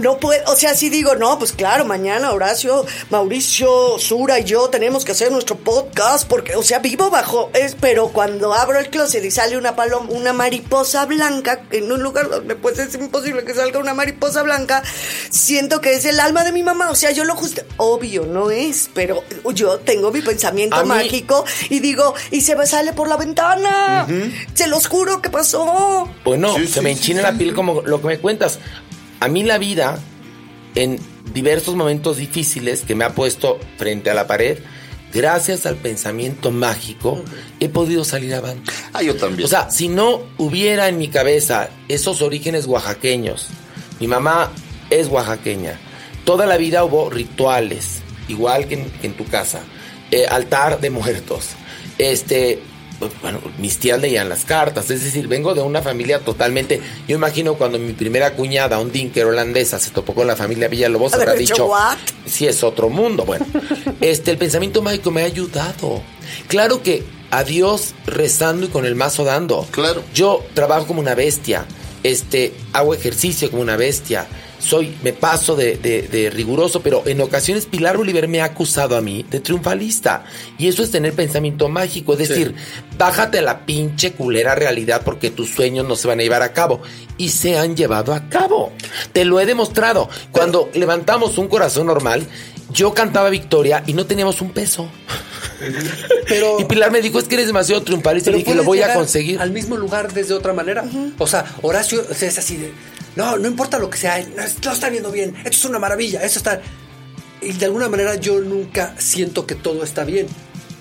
No puede, o sea, si digo, no, pues claro, mañana Horacio, Mauricio, Sura y yo tenemos que hacer nuestro podcast porque, o sea, vivo bajo, es, pero cuando abro el closet y sale una paloma, una mariposa blanca en un lugar donde pues es imposible que salga una mariposa blanca, siento que es el alma de mi mamá, o sea, yo lo justo, obvio, no es, pero yo tengo mi pensamiento mágico y digo, y se me sale por la ventana, se los juro que pasó. Bueno, sí, se sí, me enchina sí, la piel como lo que me cuenta cuentas, a mí la vida, en diversos momentos difíciles que me ha puesto frente a la pared, gracias al pensamiento mágico, he podido salir avante. Ah, yo también. O sea, si no hubiera en mi cabeza esos orígenes oaxaqueños, mi mamá es oaxaqueña, toda la vida hubo rituales, igual que en, que en tu casa, eh, altar de muertos, este, bueno, mis tías leían las cartas, es decir, vengo de una familia totalmente, yo imagino cuando mi primera cuñada, un dinker holandesa, se topó con la familia Villalobos, habrá dicho, what? sí es otro mundo, bueno, <laughs> este, el pensamiento mágico me ha ayudado, claro que a Dios rezando y con el mazo dando, claro, yo trabajo como una bestia, este, hago ejercicio como una bestia, soy, me paso de, de, de, riguroso, pero en ocasiones Pilar Oliver me ha acusado a mí de triunfalista. Y eso es tener pensamiento mágico, es decir, sí. bájate a la pinche culera realidad porque tus sueños no se van a llevar a cabo. Y se han llevado a cabo. Te lo he demostrado. Cuando pero, levantamos un corazón normal, yo cantaba Victoria y no teníamos un peso. <laughs> Pero, y Pilar me dijo, es que eres demasiado triunfalista y dije, lo voy a conseguir. Al mismo lugar desde otra manera. Uh -huh. O sea, Horacio es así de, no, no importa lo que sea, no, lo está viendo bien, esto es una maravilla, esto está... Y de alguna manera yo nunca siento que todo está bien.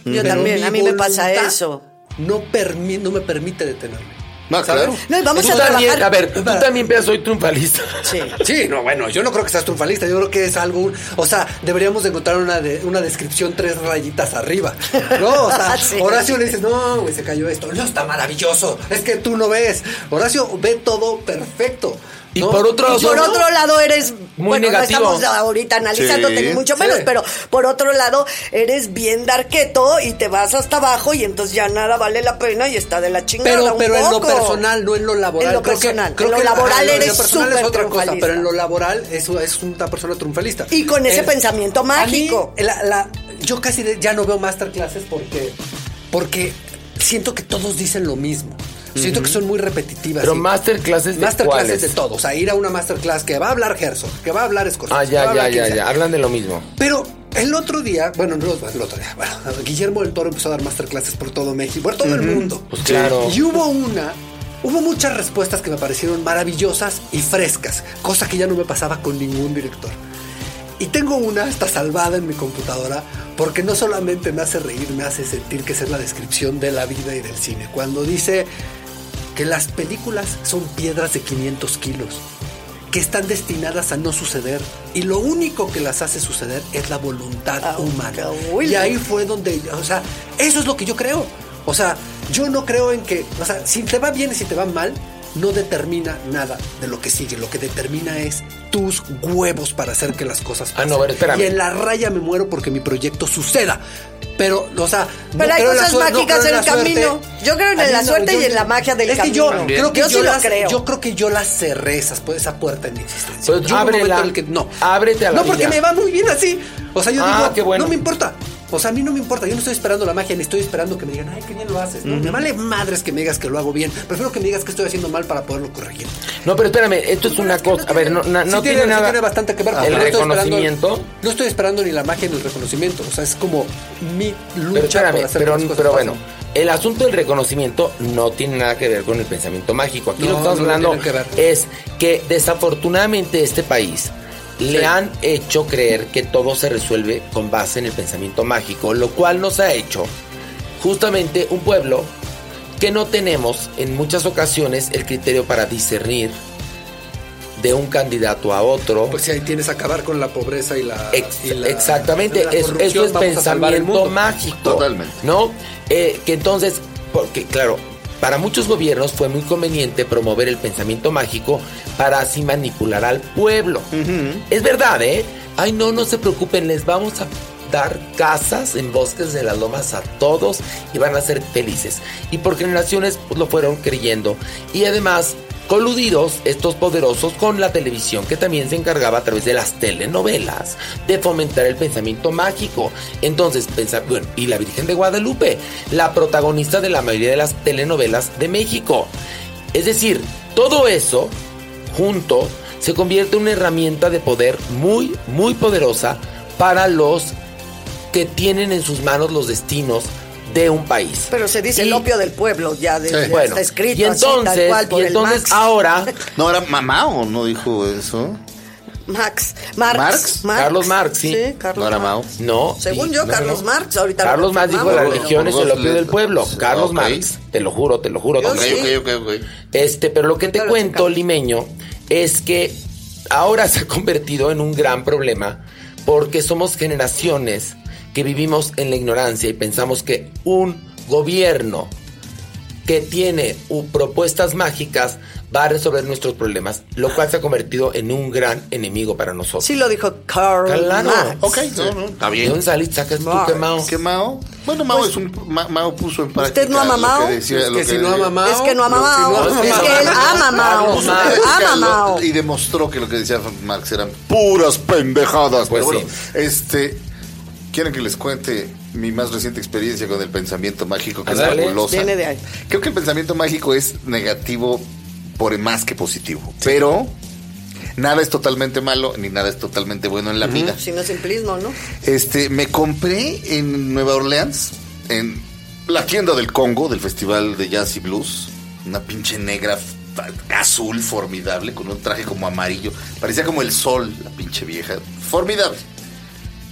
Yo también, a mí me pasa eso. No, permi no me permite detenerme. No, claro. No, vamos tú a también, trabajar. a ver, tú también Pea, soy triunfalista. Sí. <laughs> Sí, no, bueno, yo no creo que seas triunfalista, yo creo que es algo, o sea, deberíamos de encontrar una, de, una descripción tres rayitas arriba, ¿no? O sea, <laughs> sí. Horacio le dice, no, güey, se cayó esto, no, está maravilloso, es que tú no ves, Horacio ve todo perfecto. Y ¿no? por otro, y por otro lado eres muy bueno, negativo. No estamos ahorita analizándote Sí. mucho menos, Sí. pero por otro lado eres bien darqueto y te vas hasta abajo y entonces ya nada vale la pena y está de la chingada Pero, un pero en lo personal, no en lo laboral. En lo Creo que- personal. creo En lo que- laboral ajá, en lo eres personal es súper otra cosa, triunfalista. pero en lo laboral es, es una persona triunfalista. Y con ese Es- pensamiento a mí, mágico. la- la- yo casi de- ya no veo masterclasses porque, porque siento que todos dicen lo mismo. Siento que son muy repetitivas. Pero masterclasses de Masterclasses de todo. O sea, ir a una masterclass que va a hablar Herzog, que va a hablar Scorsese. Ah, ya, ya, ya, ya. Hablan de lo mismo. Pero el otro día, bueno, no el otro día, bueno, <laughs> Guillermo del Toro empezó a dar masterclasses por todo México, por todo el mundo. Pues claro. Y hubo una, hubo muchas respuestas que me parecieron maravillosas y frescas, cosa que ya no me pasaba con ningún director. Y tengo una, está salvada en mi computadora, porque no solamente me hace reír, me hace sentir que esa es la descripción de la vida y del cine. Cuando dice que las películas son piedras de 500 kilos, que están destinadas a no suceder, y lo único que las hace suceder es la voluntad Ah, humana. Y ahí fue donde, o sea, eso es lo que yo creo. O sea, yo no creo en que, o sea, si te va bien y si te va mal, no determina nada de lo que sigue. Lo que determina es tus huevos para hacer que las cosas Ah, pasen. no, a ver, espérame. Y en la raya me muero porque mi proyecto suceda. Pero, o sea, Pero no hay creo en la cosas no mágicas creo en la el camino. suerte. Yo creo en la no, suerte yo- y en la magia del es que yo camino. creo que Yo yo, sí lo las- creo. Yo creo que yo las cerré esas, pues, esa puerta en mi existencia. Pues ábrela. en el que no. Ábrete a la No, porque vida. me va muy bien así. O sea, yo Ah, digo, qué bueno. no me importa. O sea, a mí no me importa, yo no estoy esperando la magia, ni estoy esperando que me digan, ay, qué bien lo haces. No, me vale madres que me digas que lo hago bien. Prefiero que me digas que estoy haciendo mal para poderlo corregir. No, pero espérame, esto es una cosa. A ver, no, no, Sí no tiene, tiene sí nada. tiene bastante que ver. El estoy esperando- reconocimiento. no estoy esperando ni la magia ni el reconocimiento. O sea, es como mi lucha Pero espérame, por hacer pero, que las cosas pero pasen. bueno, el asunto del reconocimiento no tiene nada que ver con el pensamiento mágico. Aquí No, lo que estamos hablando que es que desafortunadamente este país le han hecho creer que todo se resuelve con base en el pensamiento mágico, lo cual nos ha hecho justamente un pueblo que no tenemos en muchas ocasiones el criterio para discernir de un candidato a otro. Pues si ahí tienes que acabar con la pobreza y la. Ex- y la- exactamente, la eso es pensamiento mágico. Totalmente. ¿No? Eh, que entonces, porque claro, para muchos gobiernos fue muy conveniente promover el pensamiento mágico para así manipular al pueblo. Es verdad, ¿eh? Ay, no, no se preocupen, les vamos a dar casas en bosques de las lomas a todos y van a ser felices. Y por generaciones pues, lo fueron creyendo. Y además, coludidos estos poderosos con la televisión que también se encargaba a través de las telenovelas de fomentar el pensamiento mágico. Entonces, pensar, bueno, y la Virgen de Guadalupe, la protagonista de la mayoría de las telenovelas de México. Es decir, todo eso junto se convierte en una herramienta de poder muy, muy poderosa para los que tienen en sus manos los destinos de un país. Pero se dice el opio del pueblo, ya, de, ya Bueno, está escrito y así, tal entonces, cual, por y el entonces Max. ahora No, era mamá o no dijo eso. Max. Marx. Marx. Carlos Marx, sí. Carlos No era. Mao. No. Según sí, yo, no, Carlos no. Marx, ahorita lo Carlos Marx dijo la religión es el opio del pueblo. Carlos. Marx, te lo juro, te lo juro. Yo don Ok, sí. Gabriel. ok, ok, ok. Este, pero lo que te cuento, limeño, es que ahora <laughs> se ha convertido en un gran problema porque somos generaciones que vivimos en la ignorancia y pensamos que un gobierno que tiene uh, propuestas mágicas va a resolver nuestros problemas, lo cual se ha convertido en un gran enemigo para nosotros. Sí lo dijo Karl Claro. Marx. Ok, no, no, está ¿De bien. dónde saliste? Sacas tú que Mao? ¿Qué Mao? Bueno, Mao es un. Ma- Mao puso en práctica. ¿Usted no ama Mao? que decía- Es que si no ama Mao. Es que no ama Mao. no <laughs> ama Es que él ama Mao. Ama Mao. Y demostró que lo que decía Marx eran puras pendejadas. Pues Pero bueno, sí. este. ¿Quieren que les cuente mi más reciente experiencia con el pensamiento mágico que es fabulosa? Viene de ahí. Creo que el pensamiento mágico es negativo por más que positivo. Pero nada es totalmente malo ni nada es totalmente bueno en la vida. Si no simplismo, ¿no? Este, me compré en Nueva Orleans, en la tienda del Congo, del Festival de Jazz y Blues, una pinche negra azul formidable, con un traje como amarillo. Parecía como el sol, la pinche vieja. Formidable.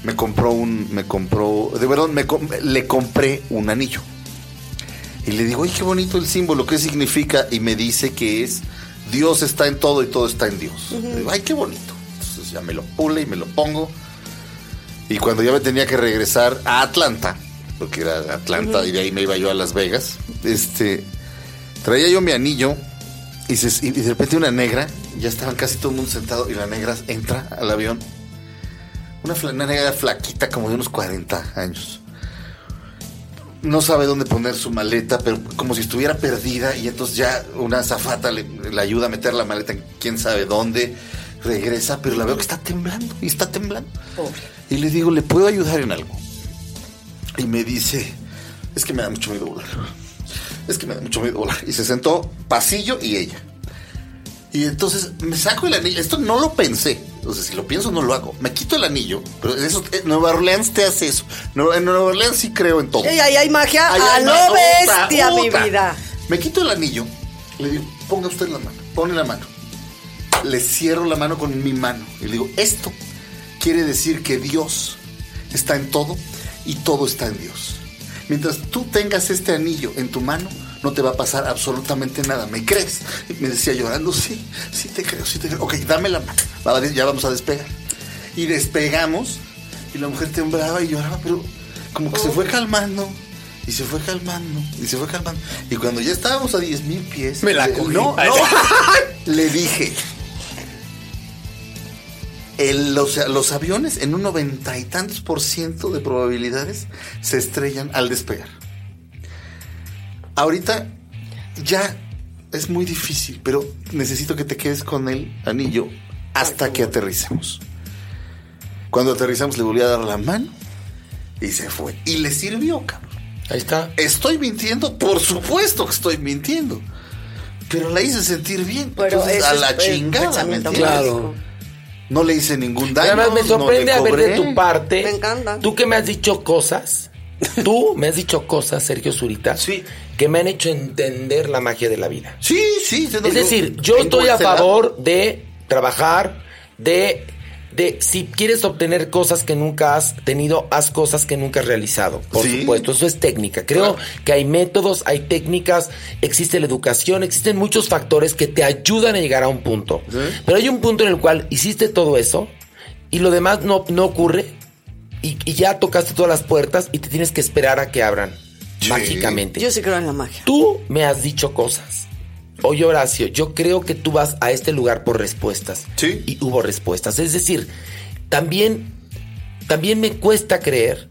Me compró un, me compró, de verdad, me le compré un anillo. Y le digo, ay, qué bonito el símbolo, ¿qué significa? Y me dice que es, Dios está en todo y todo está en Dios. Le digo, ay, qué bonito. Entonces ya me lo pule y me lo pongo. Y cuando ya me tenía que regresar a Atlanta, porque era Atlanta y de ahí me iba yo a Las Vegas, este, traía yo mi anillo y, se- y de repente una negra, ya estaban casi todo el mundo sentado y la negra entra al avión. Una, una negra flaquita como de unos 40 años. No sabe dónde poner su maleta, pero como si estuviera perdida y entonces ya una azafata le, le ayuda a meter la maleta en quién sabe dónde. Regresa, pero la veo que está temblando y está temblando. Y le digo, ¿le puedo ayudar en algo? Y me dice, es que me da mucho miedo volar. Es que me da mucho miedo volar. Y se sentó pasillo y ella. Y entonces me saco el anillo. Esto no lo pensé. O sea, si lo pienso, no lo hago. Me quito el anillo. Pero eso, eh, Nueva Orleans te hace eso. Nueva- en Nueva Orleans sí creo en todo. Ey, ahí hay magia Ahí a hay lo ma- bestia, mi vida. Me quito el anillo. Le digo, ponga usted la mano. Pone la mano. Le cierro la mano con mi mano. Y le digo, esto quiere decir que Dios está en todo y todo está en Dios. Mientras tú tengas este anillo en tu mano, no te va a pasar absolutamente nada. ¿Me crees? Y me decía llorando, sí, sí te creo, sí te creo. Ok, dame la mano. Ya vamos a despegar. Y despegamos y la mujer temblaba y lloraba, pero como que se fue calmando. Y se fue calmando, y se fue calmando. Y cuando ya estábamos a 10 mil pies. Me la le- cogí. No, no. <laughs> le dije. el- los, los aviones en un noventa y tantos por ciento de probabilidades se estrellan al despegar. Ahorita ya es muy difícil, pero necesito que te quedes con el anillo hasta que aterricemos. Cuando aterrizamos le volví a dar la mano y se fue. Y le sirvió, cabrón. Ahí está. ¿Estoy mintiendo? Por supuesto que estoy mintiendo. Pero la hice sentir bien. Pero Entonces, a es la chingada. ¿me pensamiento entiendes? Claro. No le hice ningún daño. Además, me no sorprende a ver de cobré. tu parte. Me encanta. Tú que me has dicho cosas <laughs> Tú me has dicho cosas, Sergio Zurita, Sí. que me han hecho entender la magia de la vida. Sí, sí. se Es decir, yo estoy a favor de trabajar, de, de si quieres obtener cosas que nunca has tenido, haz cosas que nunca has realizado. Por Sí. supuesto, eso es técnica. Creo Claro. que hay métodos, hay técnicas, existe la educación, existen muchos factores que te ayudan a llegar a un punto. Sí. Pero hay un punto en el cual hiciste todo eso y lo demás no, no ocurre y, y ya tocaste todas las puertas y te tienes que esperar a que abran Sí. mágicamente. Yo sí creo en la magia. Tú me has dicho cosas. Oye, Horacio, yo creo que tú vas a este lugar por respuestas. Sí. Y hubo respuestas. Es decir, también, también me cuesta creer.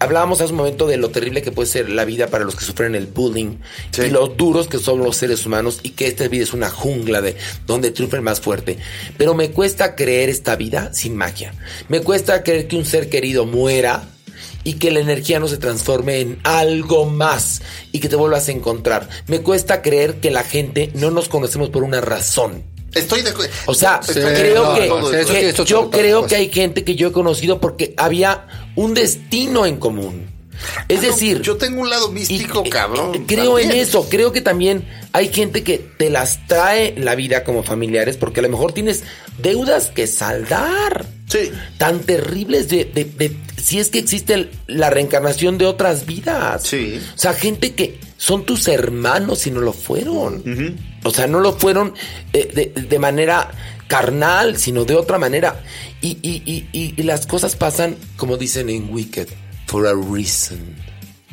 Hablábamos hace un momento de lo terrible que puede ser la vida para los que sufren el bullying Sí. y lo duros que son los seres humanos y que esta vida es una jungla de donde triunfa el más fuerte. Pero me cuesta creer esta vida sin magia. Me cuesta creer que un ser querido muera y que la energía no se transforme en algo más y que te vuelvas a encontrar. Me cuesta creer que la gente no nos conocemos por una razón. Estoy de acuerdo. O sea, creo que, que yo creo que hay gente que yo he conocido porque había un destino en común. Es Ah, decir, yo tengo un lado místico, y- cabrón. eh, Creo en eso, creo que también hay gente que te las trae la vida como familiares porque a lo mejor tienes deudas que saldar. Sí. Tan terribles de, de- de- si es que existe el- la reencarnación de otras vidas. Sí. O sea, gente que son tus hermanos y no lo fueron. O sea, no lo fueron eh, de, de manera carnal, sino de otra manera. Y, y- y- y- y las cosas pasan, como dicen en Wicked, for a reason.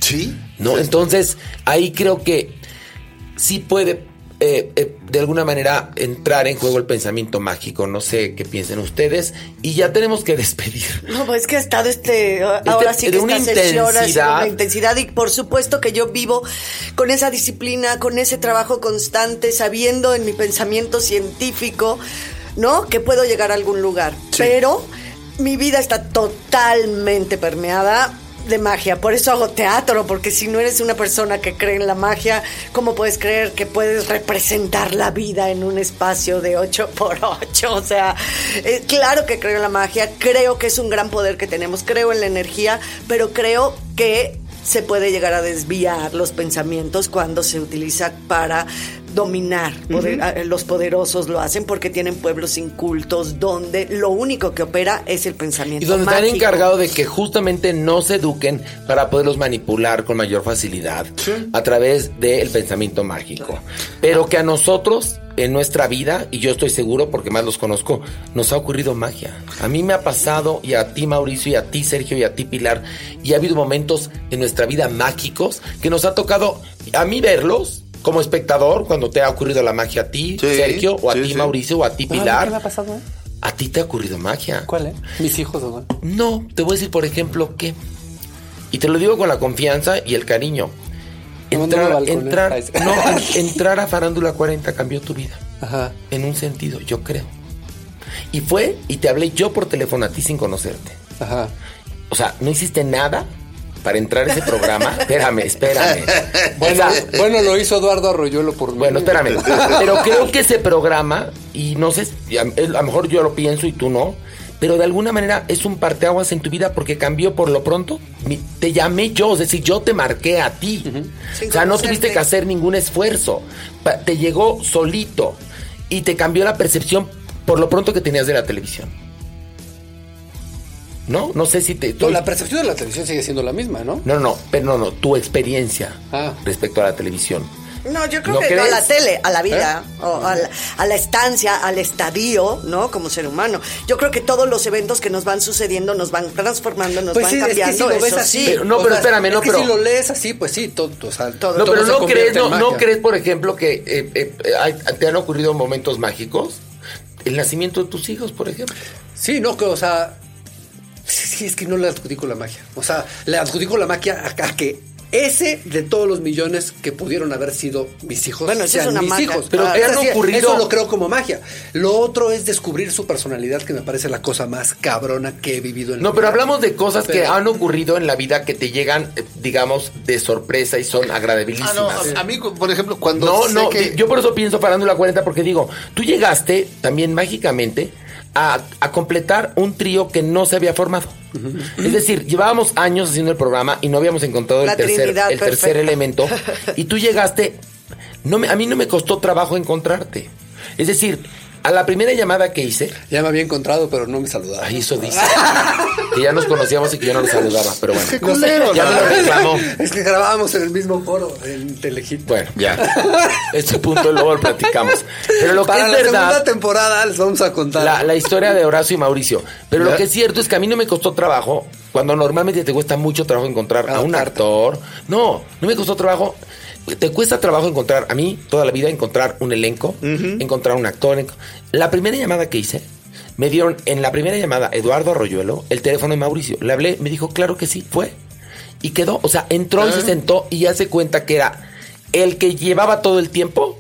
Sí. ¿no? Entonces, ahí creo que sí puede eh, eh, de alguna manera entrar en juego el pensamiento mágico. No sé qué piensen ustedes. Y ya tenemos que <laughs> despedir. No, pues es que ha estado este, ahora sí de que una esta sesión ha sido intensidad. una intensidad y por supuesto que yo vivo con esa disciplina, con ese trabajo constante, sabiendo en mi pensamiento científico, ¿no? Que puedo llegar a algún lugar. Pero mi vida está totalmente permeada de magia, por eso hago teatro, porque si no eres una persona que cree en la magia, ¿cómo puedes creer que puedes representar la vida en un espacio de 8 por 8? O sea, eh, claro que creo en la magia, creo que es un gran poder que tenemos, creo en la energía, pero creo que se puede llegar a desviar los pensamientos cuando se utiliza para dominar. Poder- Los poderosos lo hacen porque tienen pueblos incultos donde lo único que opera es el pensamiento. Y donde están encargados de que justamente no se eduquen para poderlos manipular con mayor facilidad a través del pensamiento mágico. Pero que a nosotros, en nuestra vida, y yo estoy seguro porque más los conozco, nos ha ocurrido magia. A mí me ha pasado, y a ti Mauricio, y a ti Sergio, y a ti Pilar, y ha habido momentos en nuestra vida mágicos que nos ha tocado a mí verlos. Como espectador, cuando te ha ocurrido la magia a ti, Sí, Sergio, o a sí, ti, sí. Mauricio, o a ti, ¿Qué Pilar, me ha pasado? eh? a ti te ha ocurrido magia. ¿Cuál, eh? Mis hijos, ¿o cuál? No, te voy a decir, por ejemplo, que. Y te lo digo con la confianza y el cariño. Entrar, entrar, sí. no, <laughs> en- entrar a Farándula 40 cambió tu vida. Ajá. En un sentido, yo creo. Y fue, y te hablé yo por teléfono a ti sin conocerte. Ajá. O sea, no hiciste nada para entrar a ese programa. espérame, espérame. Bueno, O sea, bueno, lo hizo Eduardo Arroyuelo por mí. bueno, espérame. Pero creo que ese programa, y no sé, si- a, a lo mejor yo lo pienso y tú no, pero de alguna manera es un parteaguas en tu vida porque cambió por lo pronto. Mi- te llamé yo, es decir, yo te marqué a ti. O sea, no tuviste que hacer ningún esfuerzo. Pa- Te llegó solito y te cambió la percepción por lo pronto que tenías de la televisión. ¿No? No sé si te... No, la percepción de la televisión sigue siendo la misma, ¿no? No, no, pero no, no, tu experiencia Ah. respecto a la televisión. No, yo creo ¿No que no a la tele, a la vida, o a la, a la estancia, al estadio, ¿no? Como ser humano. Yo creo que todos los eventos que nos van sucediendo nos van transformando, nos Pues van sí, es que si cambiando. lo ves eso así. sí. Pero- no, o pero sea, espérame, es no, que pero- si lo lees así, pues sí, todo, o sea, todo, No, todo pero no crees, en no, crees, por ejemplo, que eh, eh, te han ocurrido momentos mágicos. El nacimiento de tus hijos, por ejemplo. Sí, no, que, o sea, sí, es que no le adjudico la magia. O sea, le adjudico la magia a, a que ese de todos los millones que pudieron haber sido mis hijos, Bueno, eso es sean una mis magia. hijos. Pero Ah, ¿qué han esa sí, ocurrido? Eso lo creo como magia. Lo otro es descubrir su personalidad, que me parece la cosa más cabrona que he vivido en la No, pero vida. hablamos de cosas que han ocurrido en la vida que te llegan, eh, digamos, de sorpresa y son Ah, agradabilísimas. no, a, a mí, por ejemplo, cuando No, sé no, que- yo por eso pienso Farándula 40 porque digo, tú llegaste también mágicamente a, a completar un trío que no se había formado. Es decir, llevábamos años haciendo el programa y no habíamos encontrado el tercer, el elemento. Y tú llegaste, no me, a mí no me costó trabajo encontrarte. Es decir, a la primera llamada que hice, Ya me había encontrado, pero no me saludaba. ahí eso dice que ya nos conocíamos y que yo no lo saludaba, pero bueno. Qué culero, ya me ¿no? lo reclamó. Es que grabábamos en el mismo foro, en Telehit. Bueno, Ya. este punto luego lo platicamos. Pero lo que es la verdad. segunda temporada les vamos a contar. La, la historia de Horacio y Mauricio. Pero lo que es cierto es que a mí no me costó trabajo, cuando normalmente te cuesta mucho trabajo encontrar a un actor. No, no me costó trabajo. Te cuesta trabajo encontrar, a mí toda la vida, encontrar un elenco, encontrar un actor. La primera llamada que hice, me dieron en la primera llamada Eduardo Arroyuelo el teléfono de Mauricio. Le hablé, me dijo, claro que sí, fue. Y quedó, o sea, entró y se sentó y ya se cuenta que era el que llevaba todo el tiempo,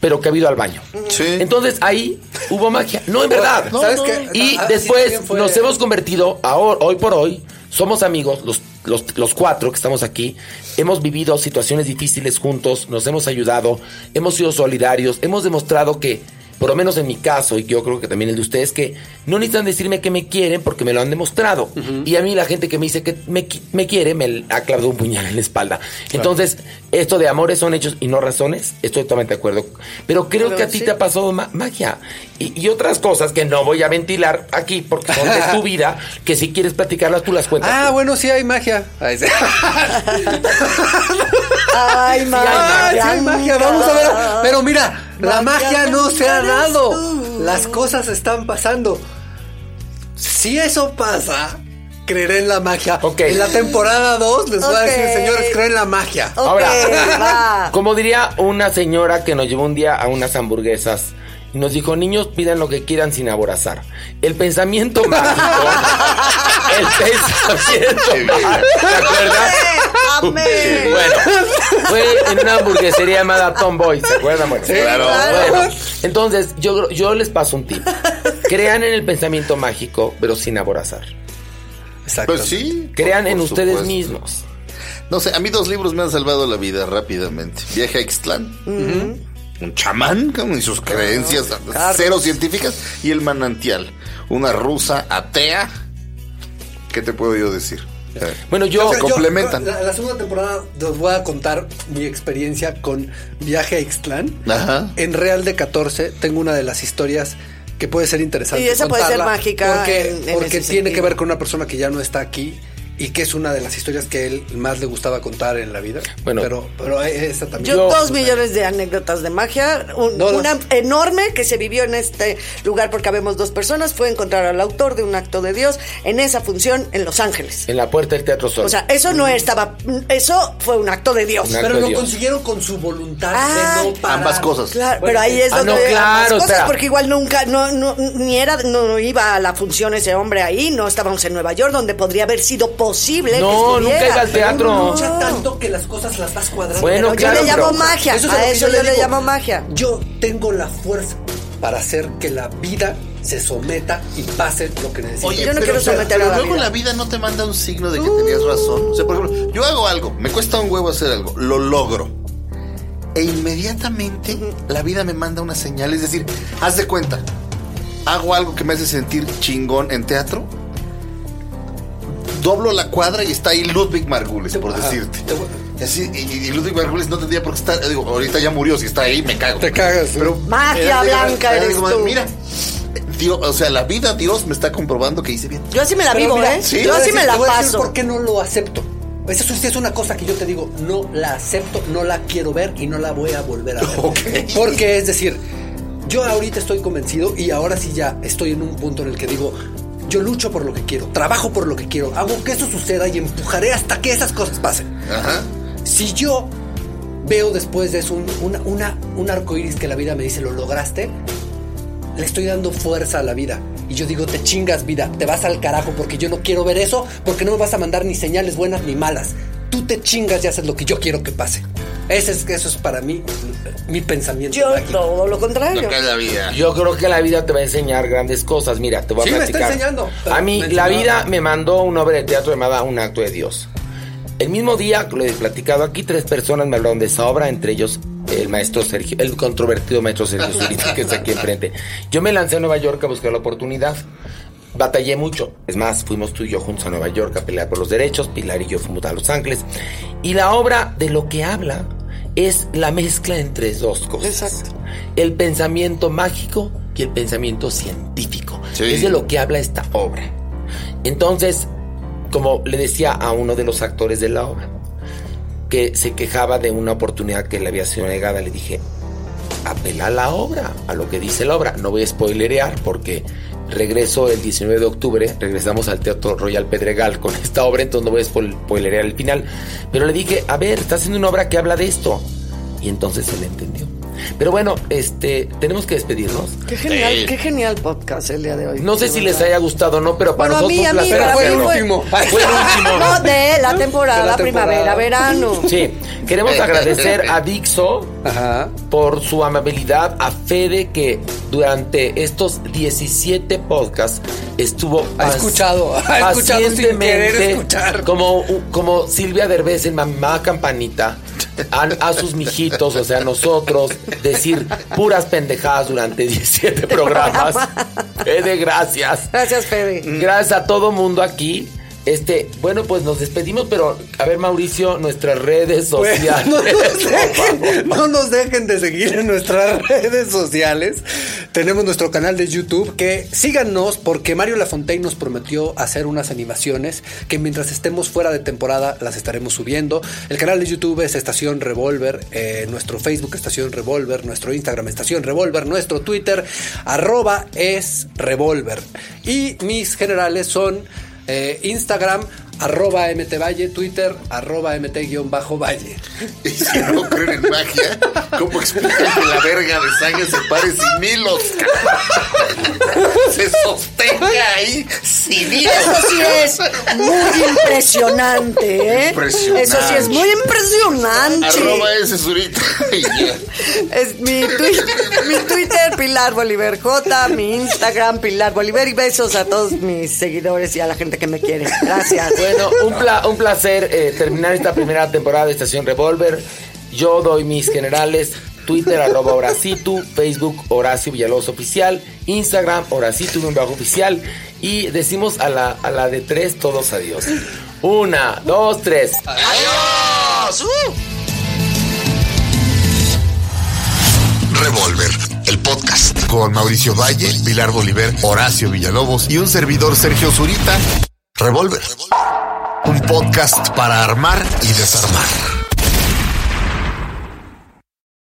pero que ha ido al baño. Sí. Entonces ahí hubo magia. No, en verdad. No, ¿Sabes qué? Y Ah, después nos hemos convertido, ahora, hoy por hoy, somos amigos, los, los, los cuatro que estamos aquí. Hemos vivido situaciones difíciles juntos, nos hemos ayudado, hemos sido solidarios, hemos demostrado que, por lo menos en mi caso, y yo creo que también el de ustedes, que no necesitan decirme que me quieren porque me lo han demostrado. Y a mí la gente que me dice que me, me quiere me ha clavado un puñal en la espalda. Entonces, esto de amores son hechos y no razones, estoy totalmente de acuerdo. Pero creo Pero que a ti sí. te ha pasado ma- magia. Y, y otras cosas que no voy a ventilar aquí porque son de tu <laughs> vida, que si quieres platicarlas tú las cuentas. Ah, tú. bueno, sí hay magia. Ahí sí. Ay, hay Ah, sí magia. hay magia. Vamos a ver. Pero mira, la Magia no se ha dado. Las cosas están pasando. Si eso pasa, creeré en la magia. Ok. En la temporada 2 les voy a decir, señores, creen en la magia. Ahora, va. como diría una señora que nos llevó un día a unas hamburguesas y nos dijo, niños, pidan lo que quieran sin aborazar. El pensamiento mágico, <laughs> el pensamiento mágico, ¿te acuerdas? Amén. <laughs> Bueno, fue en una hamburguesería llamada Tomboy, ¿se acuerdan? Bueno, claro. Bueno, entonces yo, yo les paso un tip. Crean en el pensamiento mágico, pero sin aborazar. Exacto. Pues sí. Crean por- en por ustedes supuesto. mismos. No sé, a mí dos libros me han salvado la vida rápidamente. Viaje a Ixtlán. Un chamán con y sus creencias cero científicas. Y El manantial. Una rusa atea. ¿Qué te puedo yo decir? Bueno, yo... O sea, yo- complementan. la, la segunda temporada les voy a contar mi experiencia con Viaje a Ixtlán. Ajá. En Real de 14 tengo una de las historias que puede ser interesante. Y esa puede ser mágica Porque, en- en porque ese tiene que ver con una persona que ya no está aquí y que es una de las historias que él más le gustaba contar en la vida. Bueno. pero, pero esa también. Yo, dos millones de anécdotas de magia. Un- No, no. Una enorme que se vivió en este lugar porque habemos dos personas. Fue encontrar al autor de un acto de Dios en esa función en Los Ángeles. En la puerta del Teatro Sol. O sea, eso no estaba. Eso fue un acto de Dios. Acto pero de lo Dios. consiguieron con su voluntad Ah, de no parar. Ambas cosas. Claro, Bueno, pero ahí es ah, donde no, ambas claro, cosas, porque igual nunca, no, no, ni era, no iba a la función ese hombre ahí, no estábamos en Nueva York, donde podría haber sido No, que estuviera. nunca iba al teatro. Uno lucha tanto que las cosas las vas cuadrando. Bueno, claro, yo le llamo pero- magia, es a lo que eso yo le digo. llamo magia. Yo tengo la fuerza para hacer que la vida se someta y pase lo que necesite. Oye, Yo no pero, quiero someter pero a la luego vida. la vida no te manda un signo de que tenías razón. O sea, por ejemplo, yo hago algo, me cuesta un huevo hacer algo, lo logro. E inmediatamente la vida me manda una señal. Es decir, haz de cuenta, hago algo que me hace sentir chingón en teatro. Doblo la cuadra y está ahí Ludwig Margules, por Ajá. decirte. Así, y, y Ludwig Margules no tendría por qué estar. Digo, ahorita ya murió, si está ahí me cago. Te cagas, Pero Magia Era- blanca era- eres tú. Mira, Dios, o sea, la vida, Dios me está comprobando que hice bien. Yo así me la Pero vivo, mira, ¿eh? sí, yo así decir- me la paso. ¿Por qué no lo acepto? Eso sí es una cosa que yo te digo, no la acepto, no la quiero ver y no la voy a volver a ver. <laughs> Ok. Porque es decir, yo ahorita estoy convencido y ahora sí ya estoy en un punto en el que digo, yo lucho por lo que quiero, trabajo por lo que quiero, hago que eso suceda y empujaré hasta que esas cosas pasen. Ajá. Si yo veo después de eso un, una, una- un arco iris que la vida me dice, lo lograste, le estoy dando fuerza a la vida. Y yo digo, te chingas vida, te vas al carajo porque yo no quiero ver eso, porque no me vas a mandar ni señales buenas ni malas. Tú te chingas y haces lo que yo quiero que pase. Ese es, eso es para mí mi pensamiento. Yo mágico. todo lo contrario. Lo que es la vida. Yo creo que la vida te va a enseñar grandes cosas. Mira, te voy Sí, a me está platicar. enseñando. A mí, Me la vida me mandó una obra de teatro llamada Un acto de Dios. El mismo día, lo he platicado aquí, tres personas me hablaron de esa obra, entre ellos el maestro Sergio, el controvertido maestro Sergio Zurita, que está aquí enfrente. Yo me lancé a Nueva York a buscar la oportunidad. Batallé mucho. Es más, fuimos tú y yo juntos a Nueva York a pelear por los derechos, Pilar y yo fuimos a Los Ángeles. Y la obra de lo que habla es la mezcla entre dos cosas. Exacto. El pensamiento mágico y el pensamiento científico. Sí. Es de lo que habla esta obra. Entonces, como le decía a uno de los actores de la obra, que se quejaba de una oportunidad que le había sido negada, le dije, apela a la obra, a lo que dice la obra. No voy a spoilerear porque regreso el 19 de octubre, regresamos al Teatro Royal Pedregal con <laughs> esta obra, entonces no voy a spoil- spoilerear el final. Pero le dije, a ver, está haciendo una obra que habla de esto. Y entonces se le entendió. Pero bueno, este, tenemos que despedirnos. Qué genial, Sí. qué genial podcast el día de hoy. No sé si les haya gustado o no, pero para Bueno, a nosotros mí, a fue un mí, fue el hacerlo. último. <laughs> Fue el último. No, de la temporada, De la temporada. primavera, verano. Sí, queremos agradecer a Dixo Ajá. por su amabilidad, a Fede que durante estos 17 podcasts estuvo Ha escuchado, ha escuchado sin pacientemente, querer escuchar. Como, como Silvia Derbez en Mamá Campanita, a, a sus mijitos, o sea, nosotros, decir puras pendejadas durante 17 programas. <laughs> Fede, gracias. Gracias, Fede. Gracias a todo mundo aquí. Este, bueno, pues nos despedimos, pero a ver, Mauricio, nuestras redes Pues, <laughs> sociales. no, nos <laughs> por favor. dejen, no nos dejen de seguir en nuestras <laughs> redes sociales. Tenemos nuestro canal de YouTube que síganos porque Mario Lafontaine nos prometió hacer unas animaciones que mientras estemos fuera de temporada las estaremos subiendo. El canal de YouTube es Estación Revolver, eh, nuestro Facebook Estación Revolver, nuestro Instagram Estación Revolver, nuestro Twitter arroba es Revolver. Y mis generales son eh, Instagram arroba mtvalle, Twitter arroba mt-valle. <laughs> Y si no creen en magia, ¿cómo explican que la verga de sangre se pare sin hilos? <laughs> Se sostenga ahí sin hilos. Eso sí es muy impresionante, ¿eh? Impresionante. Eso sí es muy impresionante. Arroba ese <laughs> ya. Es mi, twi- mi Twitter, Pilar Bolívar J, mi Instagram, Pilar Bolívar, y besos a todos mis seguidores y a la gente que me quiere. Gracias. Bueno, <laughs> un, pla- un placer eh, terminar esta primera temporada de Estación Revolver. Yo doy mis generales. Twitter, arroba Horacitu, Facebook, Horacio Villalobos Oficial, Instagram, Horacitu, un bajo oficial. Y decimos a la, a la de tres, todos adiós. Una, dos, tres. Revolver, el podcast. Con Mauricio Valle, Pilar Bolívar, Horacio Villalobos y un servidor Sergio Zurita. Revolver. Un podcast para armar y desarmar.